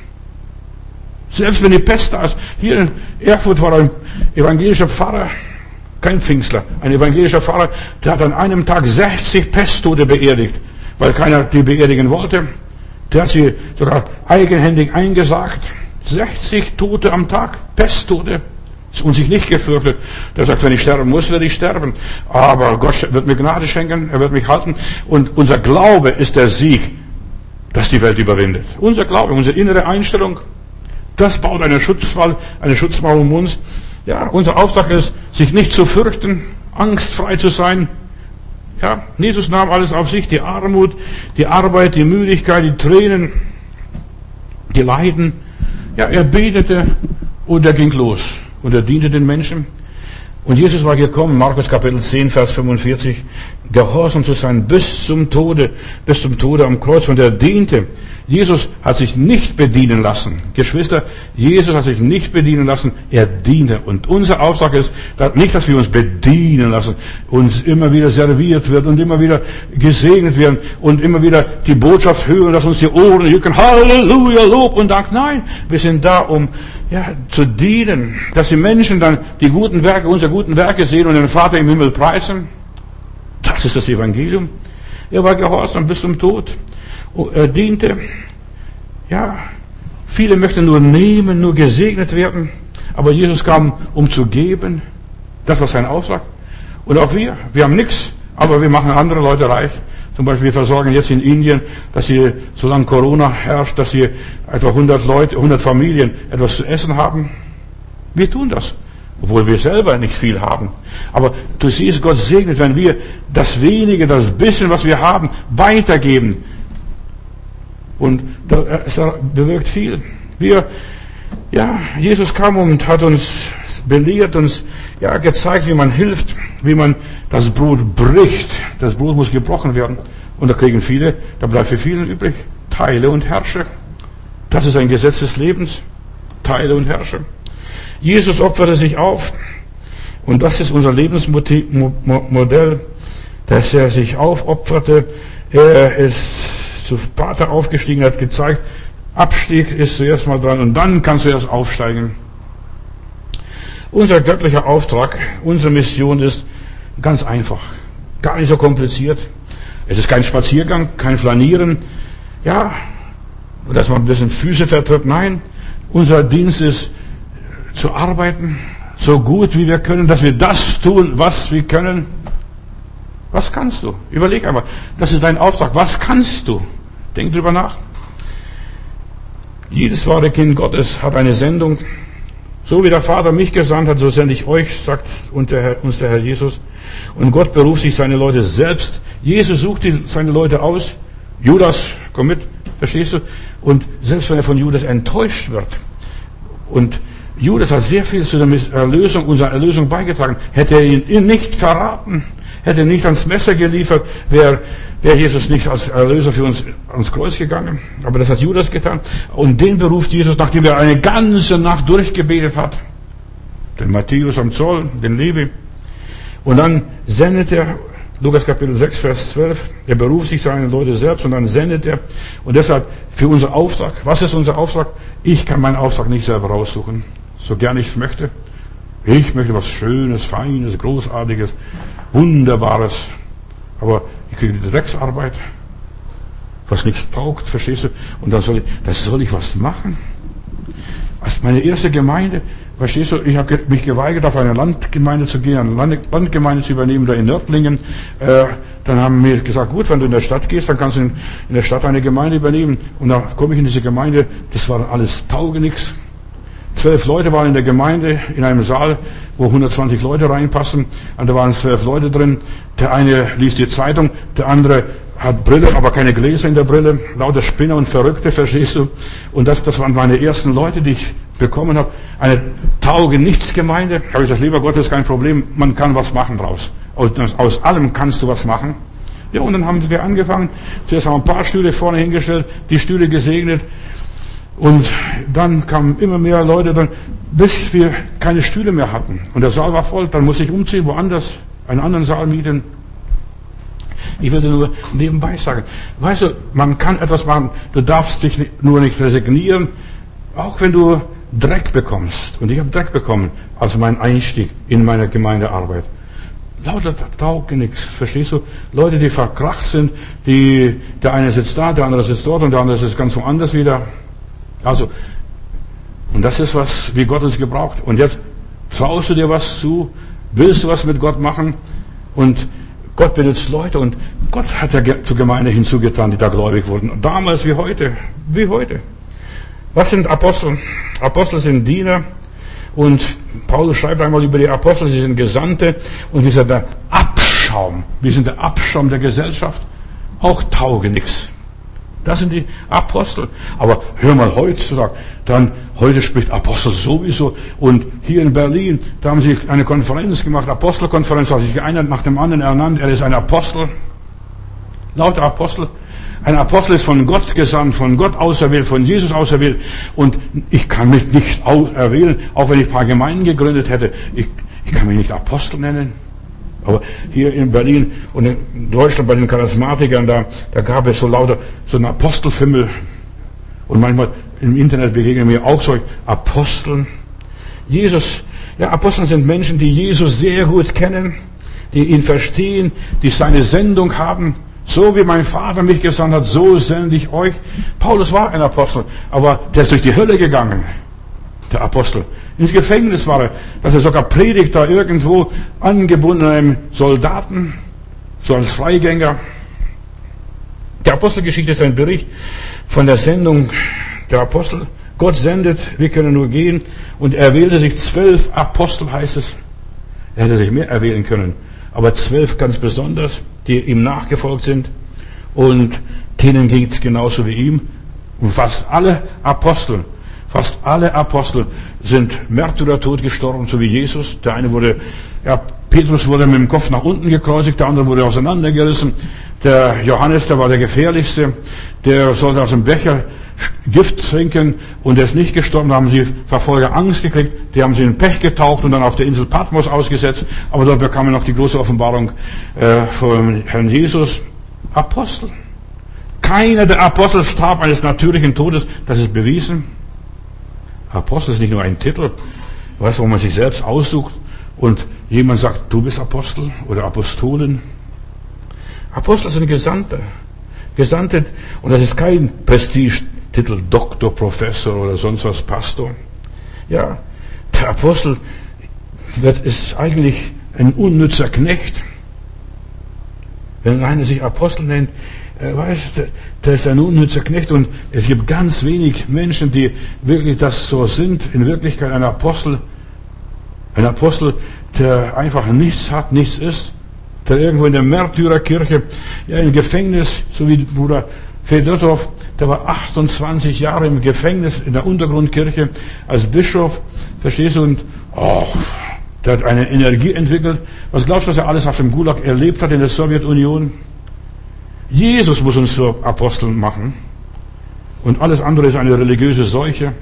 Selbst wenn die Pest da ist. Hier in Erfurt war ein evangelischer Pfarrer, kein Pfingstler, ein evangelischer Pfarrer, der hat an einem Tag 60 Pesttote beerdigt, weil keiner die beerdigen wollte. Der hat sie sogar eigenhändig eingesagt. 60 Tote am Tag, Pesttote und sich nicht gefürchtet. Der sagt, wenn ich sterben muss, werde ich sterben. Aber Gott wird mir Gnade schenken, er wird mich halten. Und unser Glaube ist der Sieg das die Welt überwindet. Unser Glaube, unsere innere Einstellung, das baut einen Schutzwall, eine Schutzmauer um uns. Ja, unser Auftrag ist, sich nicht zu fürchten, angstfrei zu sein. Ja, Jesus nahm alles auf sich, die Armut, die Arbeit, die Müdigkeit, die Tränen, die Leiden. Ja, er betete und er ging los und er diente den Menschen. Und Jesus war gekommen, Markus Kapitel 10, Vers 45, gehorsam zu sein bis zum Tode, bis zum Tode am Kreuz. Und er diente. Jesus hat sich nicht bedienen lassen. Geschwister, Jesus hat sich nicht bedienen lassen. Er diente. Und unser Auftrag ist nicht, dass wir uns bedienen lassen, uns immer wieder serviert wird und immer wieder gesegnet werden und immer wieder die Botschaft hören, dass uns die Ohren jucken. Halleluja, Lob und Dank. Nein, wir sind da, um ja, zu dienen, dass die Menschen dann die guten Werke, unsere guten Werke sehen und den Vater im Himmel preisen. Das ist das Evangelium. Er war gehorsam bis zum Tod. Oh, er diente. Ja, viele möchten nur nehmen, nur gesegnet werden. Aber Jesus kam, um zu geben. Das war sein Auftrag. Und auch wir, wir haben nichts, aber wir machen andere Leute reich. Zum Beispiel, wir versorgen jetzt in Indien, dass sie, solange Corona herrscht, dass sie etwa 100 Leute, 100 Familien etwas zu essen haben. Wir tun das. Obwohl wir selber nicht viel haben. Aber du siehst, Gott segnet, wenn wir das wenige, das bisschen, was wir haben, weitergeben. Und es bewirkt viel. Wir, ja, Jesus kam und hat uns belehrt, uns ja, gezeigt, wie man hilft, wie man das Brot bricht. Das Brot muss gebrochen werden. Und da kriegen viele, da bleibt für viele übrig, Teile und Herrsche. Das ist ein Gesetz des Lebens. Teile und Herrsche. Jesus opferte sich auf. Und das ist unser Lebensmodell, dass er sich aufopferte. Er ist zu Vater aufgestiegen, hat gezeigt, Abstieg ist zuerst mal dran und dann kannst du erst aufsteigen. Unser göttlicher Auftrag, unsere Mission ist ganz einfach, gar nicht so kompliziert. Es ist kein Spaziergang, kein Flanieren, ja, dass man ein bisschen Füße vertritt. Nein, unser Dienst ist zu arbeiten, so gut wie wir können, dass wir das tun, was wir können. Was kannst du? Überleg einmal. Das ist dein Auftrag. Was kannst du? Denk drüber nach. Jedes wahre Kind Gottes hat eine Sendung. So wie der Vater mich gesandt hat, so sende ich euch, sagt uns der Herr, Jesus. Und Gott beruft sich seine Leute selbst. Jesus sucht seine Leute aus Judas, komm mit, verstehst du? Und selbst wenn er von Judas enttäuscht wird, und Judas hat sehr viel zu der Erlösung, unserer Erlösung beigetragen, hätte er ihn nicht verraten, hätte nicht ans Messer geliefert, wäre wär Jesus nicht als Erlöser für uns ans Kreuz gegangen. Aber das hat Judas getan. Und den beruft Jesus, nachdem er eine ganze Nacht durchgebetet hat. Den Matthäus am Zoll, den Levi. Und dann sendet er Lukas Kapitel 6, Vers 12. Er beruft sich seine Leute selbst und dann sendet er. Und deshalb für unser Auftrag. Was ist unser Auftrag? Ich kann meinen Auftrag nicht selber raussuchen. So gern ich es möchte. Ich möchte was Schönes, Feines, Großartiges, Wunderbares. Aber ich kriege die Drecksarbeit, was nichts taugt, verstehst du? Und dann soll ich, das soll ich was machen. Als meine erste Gemeinde, Verstehst du, ich habe mich geweigert, auf eine Landgemeinde zu gehen, eine Landgemeinde zu übernehmen, da in Nördlingen. Äh, dann haben mir gesagt, gut, wenn du in der Stadt gehst, dann kannst du in, in der Stadt eine Gemeinde übernehmen. Und dann komme ich in diese Gemeinde, das war alles Taugenix. Zwölf Leute waren in der Gemeinde, in einem Saal, wo 120 Leute reinpassen. Und da waren zwölf Leute drin. Der eine liest die Zeitung, der andere hat Brille, aber keine Gläser in der Brille. Lauter Spinner und Verrückte, verstehst du? Und das, das waren meine ersten Leute, die ich bekommen habe. Eine Tauge-Nichts-Gemeinde. Habe ich gesagt, lieber Gott, das ist kein Problem. Man kann was machen draus. Aus, aus allem kannst du was machen. Ja, und dann haben wir angefangen. Zuerst haben wir ein paar Stühle vorne hingestellt, die Stühle gesegnet. Und dann kamen immer mehr Leute dann, bis wir keine Stühle mehr hatten. Und der Saal war voll. Dann musste ich umziehen, woanders, einen anderen Saal mieten. Ich würde nur nebenbei sagen, weißt du, man kann etwas machen, du darfst dich nur nicht resignieren, auch wenn du Dreck bekommst. Und ich habe Dreck bekommen, als mein Einstieg in meine Gemeindearbeit. Lauter taugt nichts, verstehst du? Leute, die verkracht sind, die, der eine sitzt da, der andere sitzt dort und der andere sitzt ganz woanders wieder. Also, und das ist was, wie Gott uns gebraucht. Und jetzt traust du dir was zu, willst du was mit Gott machen und Gott benutzt Leute und Gott hat ja zur Gemeinde hinzugetan, die da gläubig wurden. Damals wie heute, wie heute. Was sind Apostel? Apostel sind Diener und Paulus schreibt einmal über die Apostel, sie sind Gesandte und wir sind der Abschaum. Wir sind der Abschaum der Gesellschaft. Auch tauge nichts. Das sind die Apostel. Aber hör mal heutzutage, dann, heute spricht Apostel sowieso. Und hier in Berlin, da haben sie eine Konferenz gemacht, Apostelkonferenz, hat sich einer nach dem anderen ernannt, er ist ein Apostel. Lauter Apostel. Ein Apostel ist von Gott gesandt, von Gott auserwählt, von Jesus auserwählt. Und ich kann mich nicht erwählen, auch wenn ich ein paar Gemeinden gegründet hätte. Ich, ich kann mich nicht Apostel nennen. Aber hier in Berlin und in Deutschland bei den Charismatikern, da, da gab es so lauter, so einen Apostelfimmel. Und manchmal im Internet begegnen mir auch solche Aposteln. Jesus, ja, Apostel sind Menschen, die Jesus sehr gut kennen, die ihn verstehen, die seine Sendung haben. So wie mein Vater mich gesandt hat, so sende ich euch. Paulus war ein Apostel, aber der ist durch die Hölle gegangen der Apostel. Ins Gefängnis war er, dass er sogar predigt da irgendwo angebunden an einem Soldaten, so als Freigänger. Die Apostelgeschichte ist ein Bericht von der Sendung der Apostel. Gott sendet, wir können nur gehen. Und er wählte sich zwölf Apostel, heißt es. Er hätte sich mehr erwählen können. Aber zwölf ganz besonders, die ihm nachgefolgt sind. Und denen ging es genauso wie ihm. Und fast alle Apostel Fast alle Apostel sind Märtyrertod gestorben, so wie Jesus. Der eine wurde, ja, Petrus wurde mit dem Kopf nach unten gekreuzigt, der andere wurde auseinandergerissen. Der Johannes, der war der gefährlichste, der sollte aus dem Becher Gift trinken und der ist nicht gestorben. Da haben sie Verfolger Angst gekriegt, die haben sie in Pech getaucht und dann auf der Insel Patmos ausgesetzt. Aber dort bekamen wir noch die große Offenbarung äh, von Herrn Jesus. Apostel. Keiner der Apostel starb eines natürlichen Todes, das ist bewiesen. Apostel ist nicht nur ein Titel, was, wo man sich selbst aussucht und jemand sagt, du bist Apostel oder Apostolen. Apostel sind Gesandte. Gesandte, und das ist kein Prestigetitel, Doktor, Professor oder sonst was, Pastor. Ja, der Apostel wird, ist eigentlich ein unnützer Knecht. Wenn einer sich Apostel nennt, er äh, weiß, der ist ein unnützer Knecht und es gibt ganz wenig Menschen, die wirklich das so sind. In Wirklichkeit ein Apostel, ein Apostel, der einfach nichts hat, nichts ist, der irgendwo in der Märtyrerkirche, ja, im Gefängnis, so wie Bruder Fedotov, der war 28 Jahre im Gefängnis in der Untergrundkirche als Bischof, verstehst du, und oh, der hat eine Energie entwickelt. Was glaubst du, was er alles auf dem Gulag erlebt hat in der Sowjetunion? Jesus muss uns zu Aposteln machen. Und alles andere ist eine religiöse Seuche.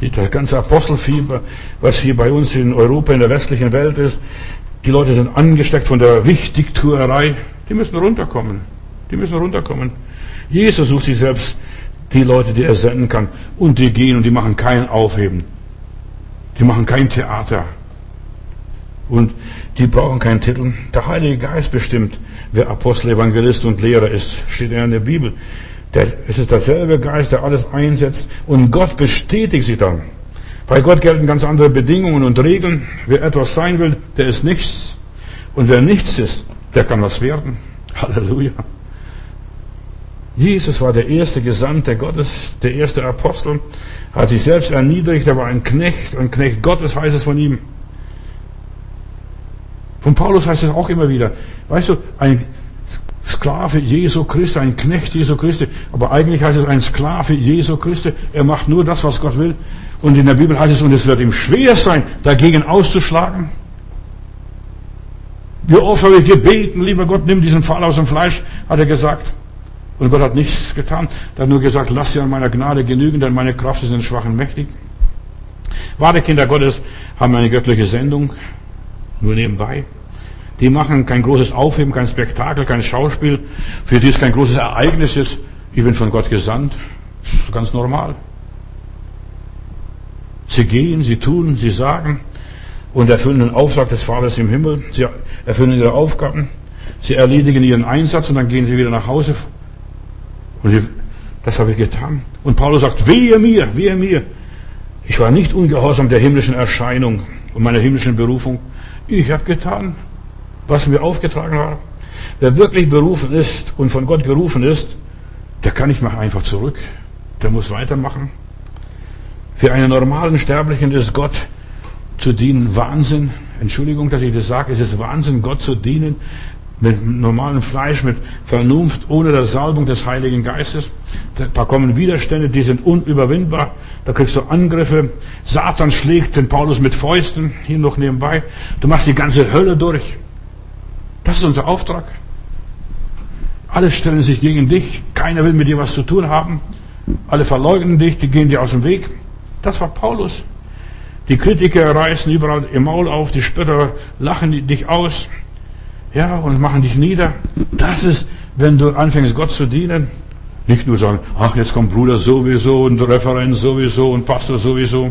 Das ganze Apostelfieber, was hier bei uns in Europa, in der westlichen Welt ist, die Leute sind angesteckt von der Wichtigtuerei. Die müssen runterkommen. Die müssen runterkommen. Jesus sucht sich selbst die Leute, die er senden kann. Und die gehen und die machen kein Aufheben. Die machen kein Theater. Und die brauchen keinen Titel. Der Heilige Geist bestimmt, wer Apostel, Evangelist und Lehrer ist. Steht ja in der Bibel. es ist derselbe Geist, der alles einsetzt. Und Gott bestätigt sie dann. Bei Gott gelten ganz andere Bedingungen und Regeln. Wer etwas sein will, der ist nichts. Und wer nichts ist, der kann was werden. Halleluja. Jesus war der erste Gesandte Gottes, der erste Apostel, hat sich selbst erniedrigt, er war ein Knecht, ein Knecht Gottes heißt es von ihm. Von Paulus heißt es auch immer wieder, weißt du, ein Sklave Jesu Christi, ein Knecht Jesu Christi, aber eigentlich heißt es ein Sklave Jesu Christi, er macht nur das, was Gott will. Und in der Bibel heißt es, und es wird ihm schwer sein, dagegen auszuschlagen. Wie oft habe ich gebeten, lieber Gott, nimm diesen Fall aus dem Fleisch, hat er gesagt. Und Gott hat nichts getan. Er hat nur gesagt, lass dir an meiner Gnade genügen, denn meine Kraft ist in den Schwachen mächtig. Wahre Kinder Gottes haben eine göttliche Sendung, nur nebenbei. Die machen kein großes Aufheben, kein Spektakel, kein Schauspiel, für die ist kein großes Ereignis ist. Ich bin von Gott gesandt. Das ist ganz normal. Sie gehen, sie tun, sie sagen und erfüllen den Auftrag des Vaters im Himmel. Sie erfüllen ihre Aufgaben. Sie erledigen ihren Einsatz und dann gehen sie wieder nach Hause. Und ich, das habe ich getan. Und Paulus sagt, wehe mir, wehe mir. Ich war nicht ungehorsam der himmlischen Erscheinung und meiner himmlischen Berufung. Ich habe getan, was mir aufgetragen war. Wer wirklich berufen ist und von Gott gerufen ist, der kann nicht mehr einfach zurück. Der muss weitermachen. Für einen normalen Sterblichen ist Gott zu dienen Wahnsinn. Entschuldigung, dass ich das sage. Es ist Wahnsinn, Gott zu dienen mit normalem Fleisch, mit Vernunft, ohne der Salbung des Heiligen Geistes. Da kommen Widerstände, die sind unüberwindbar. Da kriegst du Angriffe. Satan schlägt den Paulus mit Fäusten, hier noch nebenbei. Du machst die ganze Hölle durch. Das ist unser Auftrag. Alle stellen sich gegen dich. Keiner will mit dir was zu tun haben. Alle verleugnen dich, die gehen dir aus dem Weg. Das war Paulus. Die Kritiker reißen überall im Maul auf, die Spötter lachen dich aus, ja, und machen dich nieder. Das ist, wenn du anfängst, Gott zu dienen. Nicht nur sagen, ach, jetzt kommt Bruder sowieso und Referent sowieso und Pastor sowieso.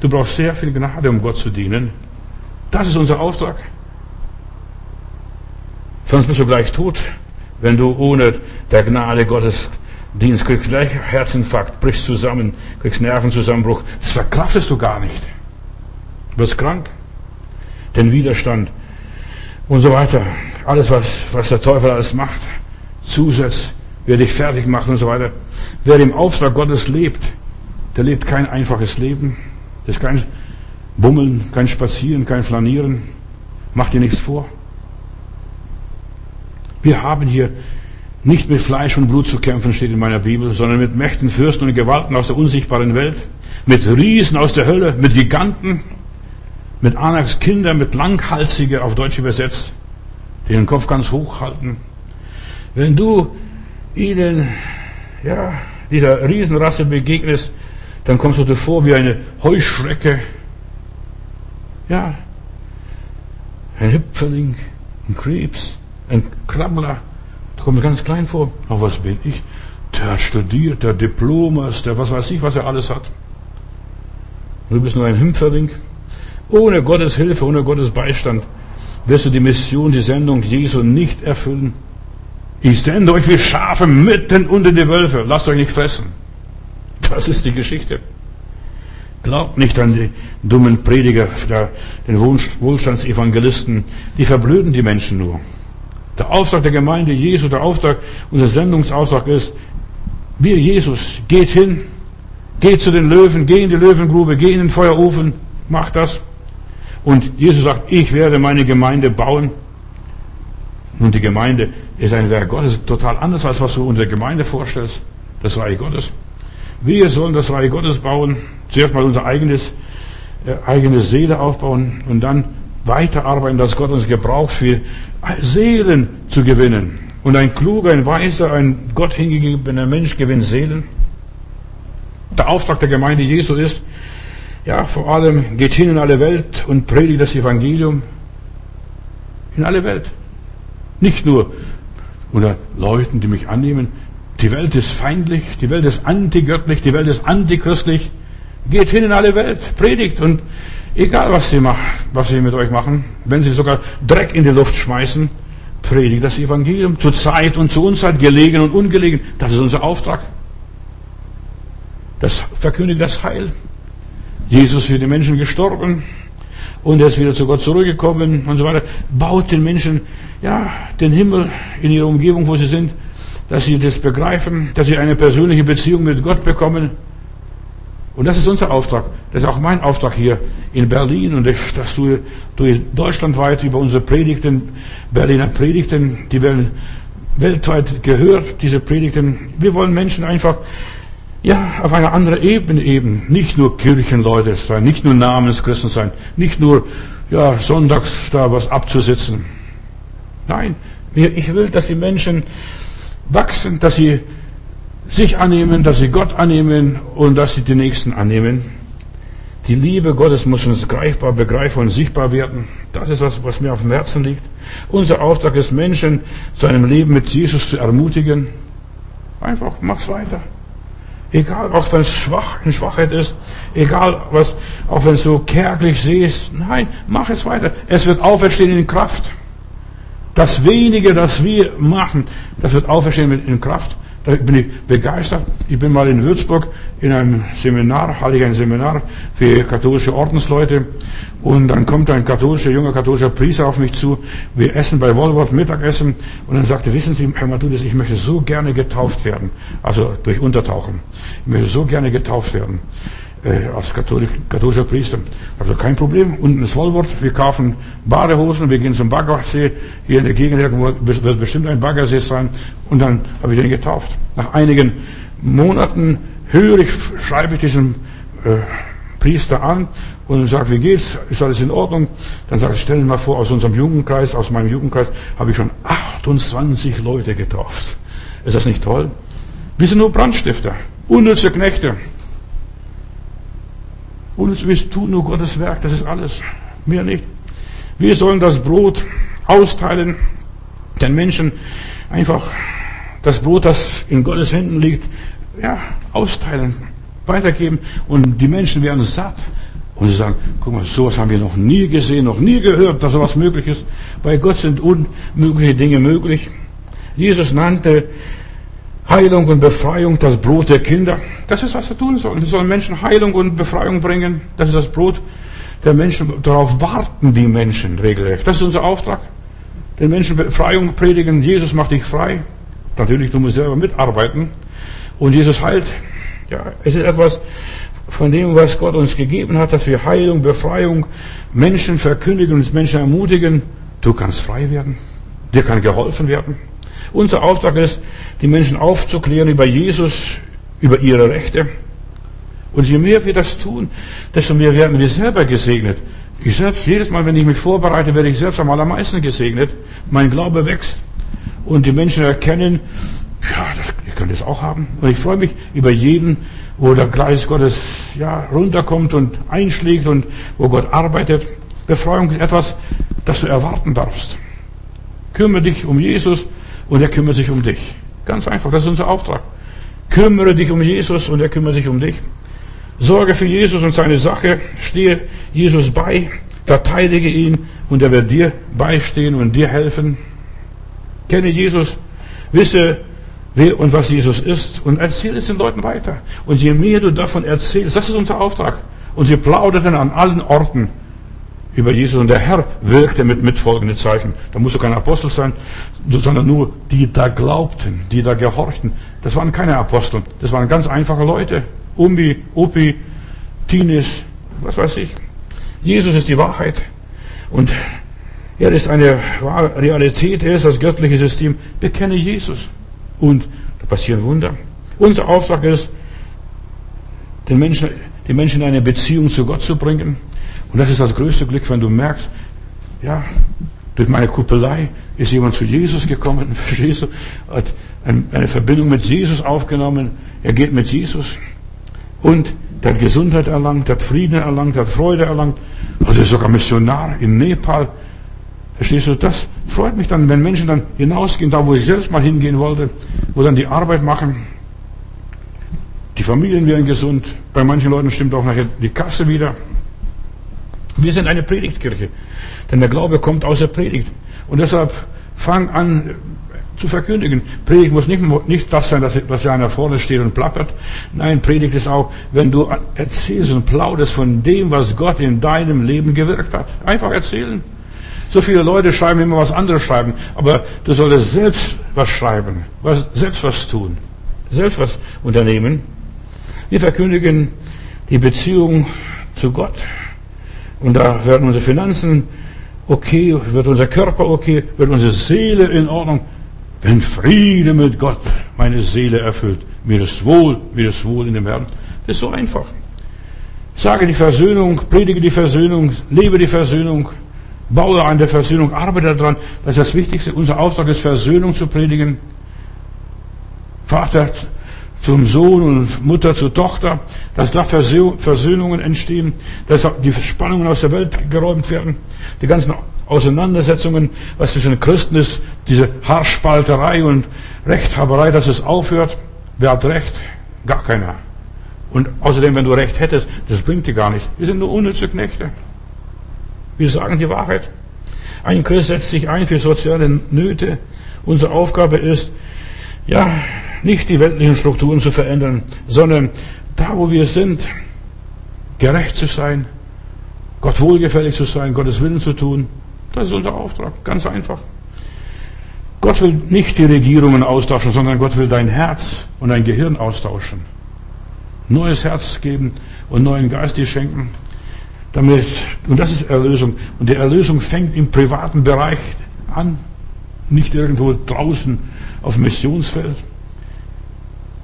Du brauchst sehr viel Gnade, um Gott zu dienen. Das ist unser Auftrag. Sonst bist du gleich tot, wenn du ohne der Gnade Gottes Dienst, kriegst gleich Herzinfarkt, brichst zusammen, kriegst Nervenzusammenbruch. Das verkraftest du gar nicht. Du wirst krank. Den Widerstand und so weiter. Alles, was, was der Teufel alles macht. Zusatz, wer dich fertig macht und so weiter. Wer im Auftrag Gottes lebt, der lebt kein einfaches Leben. Das ist kein Bummeln, kein Spazieren, kein Flanieren. Mach dir nichts vor. Wir haben hier nicht mit Fleisch und Blut zu kämpfen, steht in meiner Bibel, sondern mit Mächten, Fürsten und Gewalten aus der unsichtbaren Welt, mit Riesen aus der Hölle, mit Giganten, mit Anaks Kinder, mit Langhalsige, auf Deutsch übersetzt, die den Kopf ganz hoch halten. Wenn du ihnen, ja, dieser Riesenrasse begegnest, dann kommst du dir vor wie eine Heuschrecke. Ja, ein Hüpferling, ein Krebs, ein Krabbler, da kommt mir ganz klein vor. Aber was bin ich? Der hat studiert, der Diplom ist, der was weiß ich, was er alles hat. Du bist nur ein Hümpferling. Ohne Gottes Hilfe, ohne Gottes Beistand wirst du die Mission, die Sendung Jesu nicht erfüllen. Ich sende euch wie Schafe mitten unter die Wölfe. Lasst euch nicht fressen. Das ist die Geschichte. Glaubt nicht an die dummen Prediger, den Wohlstandsevangelisten. Die verblöden die Menschen nur. Der Auftrag der Gemeinde Jesu, der Auftrag, unser Sendungsauftrag ist, wir Jesus, geht hin, geht zu den Löwen, geh in die Löwengrube, geh in den Feuerofen, mach das. Und Jesus sagt, ich werde meine Gemeinde bauen. Nun, die Gemeinde ist ein Werk Gottes, total anders, als was du unter Gemeinde vorstellst. Das Reich Gottes. Wir sollen das Reich Gottes bauen. Zuerst mal unser eigenes, äh, eigene Seele aufbauen und dann weiterarbeiten, dass Gott uns gebraucht, für Seelen zu gewinnen. Und ein kluger, ein weiser, ein Gott hingegebener Mensch gewinnt Seelen. Der Auftrag der Gemeinde Jesu ist, ja, vor allem geht hin in alle Welt und predigt das Evangelium in alle Welt. Nicht nur unter Leuten, die mich annehmen. Die Welt ist feindlich, die Welt ist antigöttlich, die Welt ist antichristlich. Geht hin in alle Welt, predigt und egal was sie macht, was sie mit euch machen, wenn sie sogar Dreck in die Luft schmeißen, predigt das Evangelium zur Zeit und zur Unzeit, gelegen und ungelegen. Das ist unser Auftrag. Das verkündigt das Heil. Jesus für die Menschen gestorben und er ist wieder zu Gott zurückgekommen und so weiter. Baut den Menschen, ja, den Himmel in ihrer Umgebung, wo sie sind, dass sie das begreifen, dass sie eine persönliche Beziehung mit Gott bekommen. Und das ist unser Auftrag. Das ist auch mein Auftrag hier in Berlin und dass du, du deutschlandweit über unsere Predigten, Berliner Predigten, die werden weltweit gehört, diese Predigten. Wir wollen Menschen einfach ja, auf einer anderen Ebene eben. Nicht nur Kirchenleute sein, nicht nur Namenschristen sein, nicht nur, ja, sonntags da was abzusitzen. Nein, ich will, dass die Menschen wachsen, dass sie sich annehmen, dass sie Gott annehmen und dass sie die Nächsten annehmen. Die Liebe Gottes muss uns greifbar, begreifbar und sichtbar werden. Das ist was, was mir auf dem Herzen liegt. Unser Auftrag ist, Menschen zu einem Leben mit Jesus zu ermutigen. Einfach, mach's weiter. Egal, auch wenn es schwach, in Schwachheit ist, egal was, auch wenn es so kärglich siehst, nein, mach es weiter. Es wird auferstehen in Kraft. Das wenige, das wir machen, das wird auferstehen in Kraft. Da bin ich begeistert. Ich bin mal in Würzburg in einem Seminar, halte ich ein Seminar für katholische Ordensleute. Und dann kommt ein katholischer, junger katholischer Priester auf mich zu. Wir essen bei Wolwort Mittagessen. Und dann sagte, wissen Sie, Herr Matudis, ich möchte so gerne getauft werden. Also durch Untertauchen. Ich möchte so gerne getauft werden äh, als Katholik, katholischer Priester. Also kein Problem. Unten ist Wollwort. Wir kaufen Badehosen. Wir gehen zum Baggersee. Hier in der Gegend wird bestimmt ein Baggersee sein. Und dann habe ich den getauft. Nach einigen Monaten höre ich, schreibe ich diesen äh, Priester an und sage, wie geht's? Ist alles in Ordnung? Dann sage ich, stellen Sie mal vor, aus unserem Jugendkreis, aus meinem Jugendkreis, habe ich schon 28 Leute getauft. Ist das nicht toll? Wir sind nur Brandstifter, unnütze Knechte. Und wir tun nur Gottes Werk, das ist alles. Mehr nicht. Wir sollen das Brot austeilen, den Menschen einfach das Brot, das in Gottes Händen liegt, ja, austeilen, weitergeben und die Menschen werden satt. Und sie sagen, guck mal, sowas haben wir noch nie gesehen, noch nie gehört, dass sowas möglich ist. Bei Gott sind unmögliche Dinge möglich. Jesus nannte Heilung und Befreiung, das Brot der Kinder. Das ist, was wir tun sollen. Wir sollen Menschen Heilung und Befreiung bringen. Das ist das Brot der Menschen. Darauf warten die Menschen regelrecht. Das ist unser Auftrag. Den Menschen Befreiung predigen. Jesus macht dich frei. Natürlich, du musst selber mitarbeiten. Und Jesus heilt. Ja, es ist etwas von dem, was Gott uns gegeben hat, dass wir Heilung, Befreiung, Menschen verkündigen, uns Menschen ermutigen. Du kannst frei werden. Dir kann geholfen werden. Unser Auftrag ist, die Menschen aufzuklären über Jesus, über ihre Rechte. Und je mehr wir das tun, desto mehr werden wir selber gesegnet. Ich selbst, jedes Mal, wenn ich mich vorbereite, werde ich selbst am allermeisten gesegnet. Mein Glaube wächst. Und die Menschen erkennen, ja, das, ich könnte es auch haben. Und ich freue mich über jeden, wo der Geist Gottes ja, runterkommt und einschlägt und wo Gott arbeitet. Befreiung ist etwas, das du erwarten darfst. Kümmere dich um Jesus und er kümmert sich um dich. Ganz einfach, das ist unser Auftrag. Kümmere dich um Jesus und er kümmert sich um dich. Sorge für Jesus und seine Sache, stehe Jesus bei, verteidige ihn und er wird dir beistehen und dir helfen. Kenne Jesus, wisse, wer und was Jesus ist und erzähle es den Leuten weiter. Und je mehr du davon erzählst, das ist unser Auftrag. Und sie plauderten an allen Orten über Jesus. Und der Herr wirkte mit mitfolgenden Zeichen. Da musst du kein Apostel sein, sondern nur die da glaubten, die da gehorchten. Das waren keine Apostel, das waren ganz einfache Leute. Umbi, Upi, Tinis, was weiß ich. Jesus ist die Wahrheit. Und Er ist eine wahre Realität, er ist das göttliche System. Bekenne Jesus. Und da passieren Wunder. Unser Auftrag ist, den Menschen, die Menschen in eine Beziehung zu Gott zu bringen. Und das ist das größte Glück, wenn du merkst, ja, durch meine Kuppelei ist jemand zu Jesus gekommen, verstehst du, hat eine Verbindung mit Jesus aufgenommen, er geht mit Jesus und der hat Gesundheit erlangt, der hat Frieden erlangt, der hat Freude erlangt, also ist sogar Missionar in Nepal. Verstehst du, das freut mich dann, wenn Menschen dann hinausgehen, da wo ich selbst mal hingehen wollte, wo dann die Arbeit machen, die Familien werden gesund, bei manchen Leuten stimmt auch nachher die Kasse wieder. Wir sind eine Predigtkirche, denn der Glaube kommt aus der Predigt. Und deshalb fang an zu verkündigen. Predigt muss nicht, nicht das sein, dass, dass einer vorne steht und plappert. Nein, Predigt ist auch, wenn du erzählst und plauderst von dem, was Gott in deinem Leben gewirkt hat. Einfach erzählen. So viele Leute schreiben immer was anderes schreiben, aber du solltest selbst was schreiben, was, selbst was tun, selbst was unternehmen. Wir verkündigen die Beziehung zu Gott. Und da werden unsere Finanzen okay, wird unser Körper okay, wird unsere Seele in Ordnung. Wenn Friede mit Gott meine Seele erfüllt, mir ist wohl, mir ist wohl in dem Herrn. Das ist so einfach. Sage die Versöhnung, predige die Versöhnung, lebe die Versöhnung, baue an der Versöhnung, arbeite daran. Das ist das Wichtigste. Unser Auftrag ist, Versöhnung zu predigen. Vater zum Sohn und Mutter zur Tochter, dass da Versöhnungen entstehen, dass die Spannungen aus der Welt geräumt werden, die ganzen Auseinandersetzungen, was zwischen Christen ist, diese Haarspalterei und Rechthaberei, dass es aufhört. Wer hat Recht? Gar keiner. Und außerdem, wenn du Recht hättest, das bringt dir gar nichts. Wir sind nur unnütze Knechte. Wir sagen die Wahrheit. Ein Christ setzt sich ein für soziale Nöte. Unsere Aufgabe ist, ja, nicht die weltlichen Strukturen zu verändern, sondern da, wo wir sind, gerecht zu sein, Gott wohlgefällig zu sein, Gottes Willen zu tun. Das ist unser Auftrag, ganz einfach. Gott will nicht die Regierungen austauschen, sondern Gott will dein Herz und dein Gehirn austauschen. Neues Herz geben und neuen Geist dir schenken. Damit, und das ist Erlösung. Und die Erlösung fängt im privaten Bereich an, nicht irgendwo draußen auf dem Missionsfeld.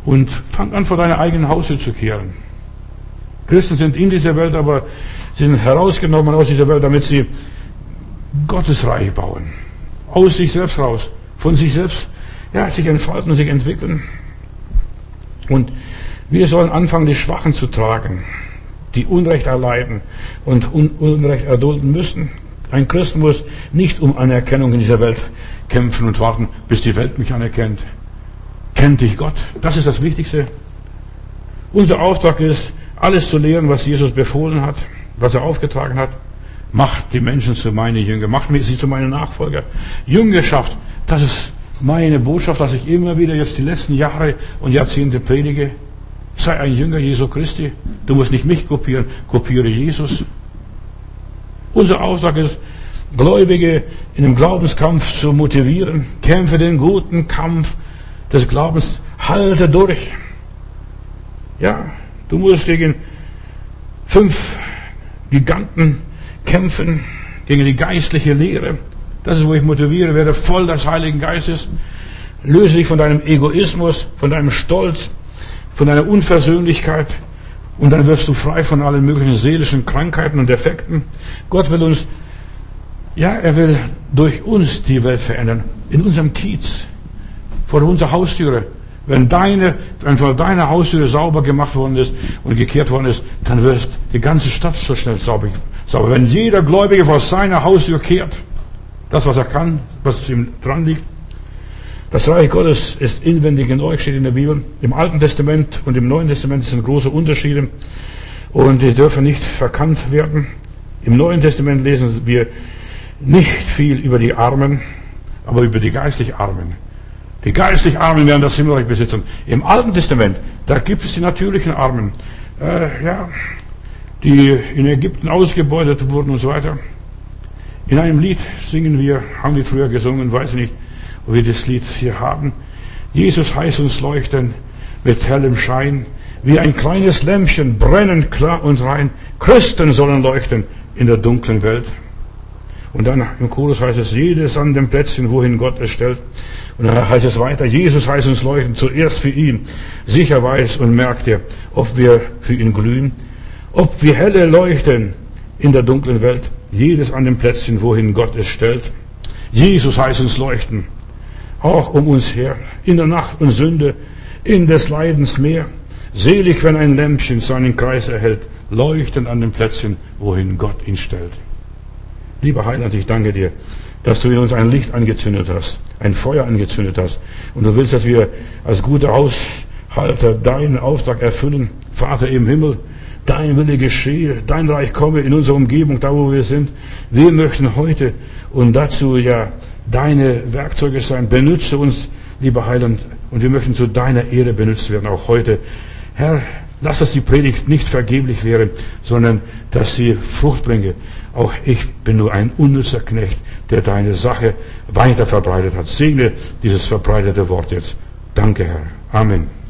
Und fang an, vor deiner eigenen Haustür zu kehren. Christen sind in dieser Welt, aber sind herausgenommen aus dieser Welt, damit sie Gottes Reich bauen. Aus sich selbst raus. Von sich selbst, ja, sich entfalten und sich entwickeln. Und wir sollen anfangen, die Schwachen zu tragen, die Unrecht erleiden und Unrecht erdulden müssen. Ein Christ muss nicht um Anerkennung in dieser Welt kämpfen und warten, bis die Welt mich anerkennt. Kennt dich Gott? Das ist das Wichtigste. Unser Auftrag ist, alles zu lehren, was Jesus befohlen hat, was er aufgetragen hat. Macht die Menschen zu meinen Jünger, macht sie zu meinen Nachfolger. Jüngerschaft, das ist meine Botschaft, dass ich immer wieder jetzt die letzten Jahre und Jahrzehnte predige. Sei ein Jünger Jesu Christi. Du musst nicht mich kopieren, kopiere Jesus. Unser Auftrag ist, Gläubige in einem Glaubenskampf zu motivieren. Kämpfe den guten Kampf des Glaubens. Halte durch. Ja, du musst gegen fünf Giganten kämpfen, gegen die geistliche Lehre. Das ist, wo ich motiviere, werde voll des Heiligen Geistes. Löse dich von deinem Egoismus, von deinem Stolz, von deiner Unversöhnlichkeit. Und dann wirst du frei von allen möglichen seelischen Krankheiten und Defekten. Gott will uns, ja, er will durch uns die Welt verändern. In unserem Kiez, vor unserer Haustüre. Wenn deine, wenn vor deiner Haustüre sauber gemacht worden ist und gekehrt worden ist, dann wird die ganze Stadt so schnell sauber. sauber. Wenn jeder Gläubige vor seiner Haustür kehrt, das, was er kann, was ihm dran liegt, das Reich Gottes ist inwendig in euch, steht in der Bibel. Im Alten Testament und im Neuen Testament sind große Unterschiede und die dürfen nicht verkannt werden. Im Neuen Testament lesen wir nicht viel über die Armen, aber über die geistlich Armen. Die geistlich Armen werden das Himmelreich besitzen. Im Alten Testament, da gibt es die natürlichen Armen, äh, ja, die in Ägypten ausgebeutet wurden und so weiter. In einem Lied singen wir, haben wir früher gesungen, weiß ich nicht, ob wir das Lied hier haben. Jesus heißt uns leuchten mit hellem Schein, wie ein kleines Lämpchen, brennend klar und rein. Christen sollen leuchten in der dunklen Welt. Und dann im Chorus heißt es, jedes an dem Plätzchen, wohin Gott es stellt. Und dann heißt es weiter, Jesus heißt uns leuchten, zuerst für ihn. Sicher weiß und merkt er, ob wir für ihn glühen, ob wir helle leuchten in der dunklen Welt. Jedes an dem Plätzchen, wohin Gott es stellt. Jesus heißt uns leuchten, auch um uns her, in der Nacht und Sünde, in des Leidens Meer. Selig, wenn ein Lämpchen seinen Kreis erhält, leuchtend an den Plätzchen, wohin Gott ihn stellt. Lieber Heiland, ich danke dir, dass du in uns ein Licht angezündet hast, ein Feuer angezündet hast. Und du willst, dass wir als gute Haushalter deinen Auftrag erfüllen. Vater im Himmel, dein Wille geschehe, dein Reich komme in unsere Umgebung, da wo wir sind. Wir möchten heute und dazu ja deine Werkzeuge sein. Benütze uns, lieber Heiland, und wir möchten zu deiner Ehre benutzt werden, auch heute. Herr, lass, dass die Predigt nicht vergeblich wäre, sondern dass sie Frucht bringe. Auch ich bin nur ein unnützer Knecht, der deine Sache weiter verbreitet hat. Segne dieses verbreitete Wort jetzt. Danke, Herr. Amen.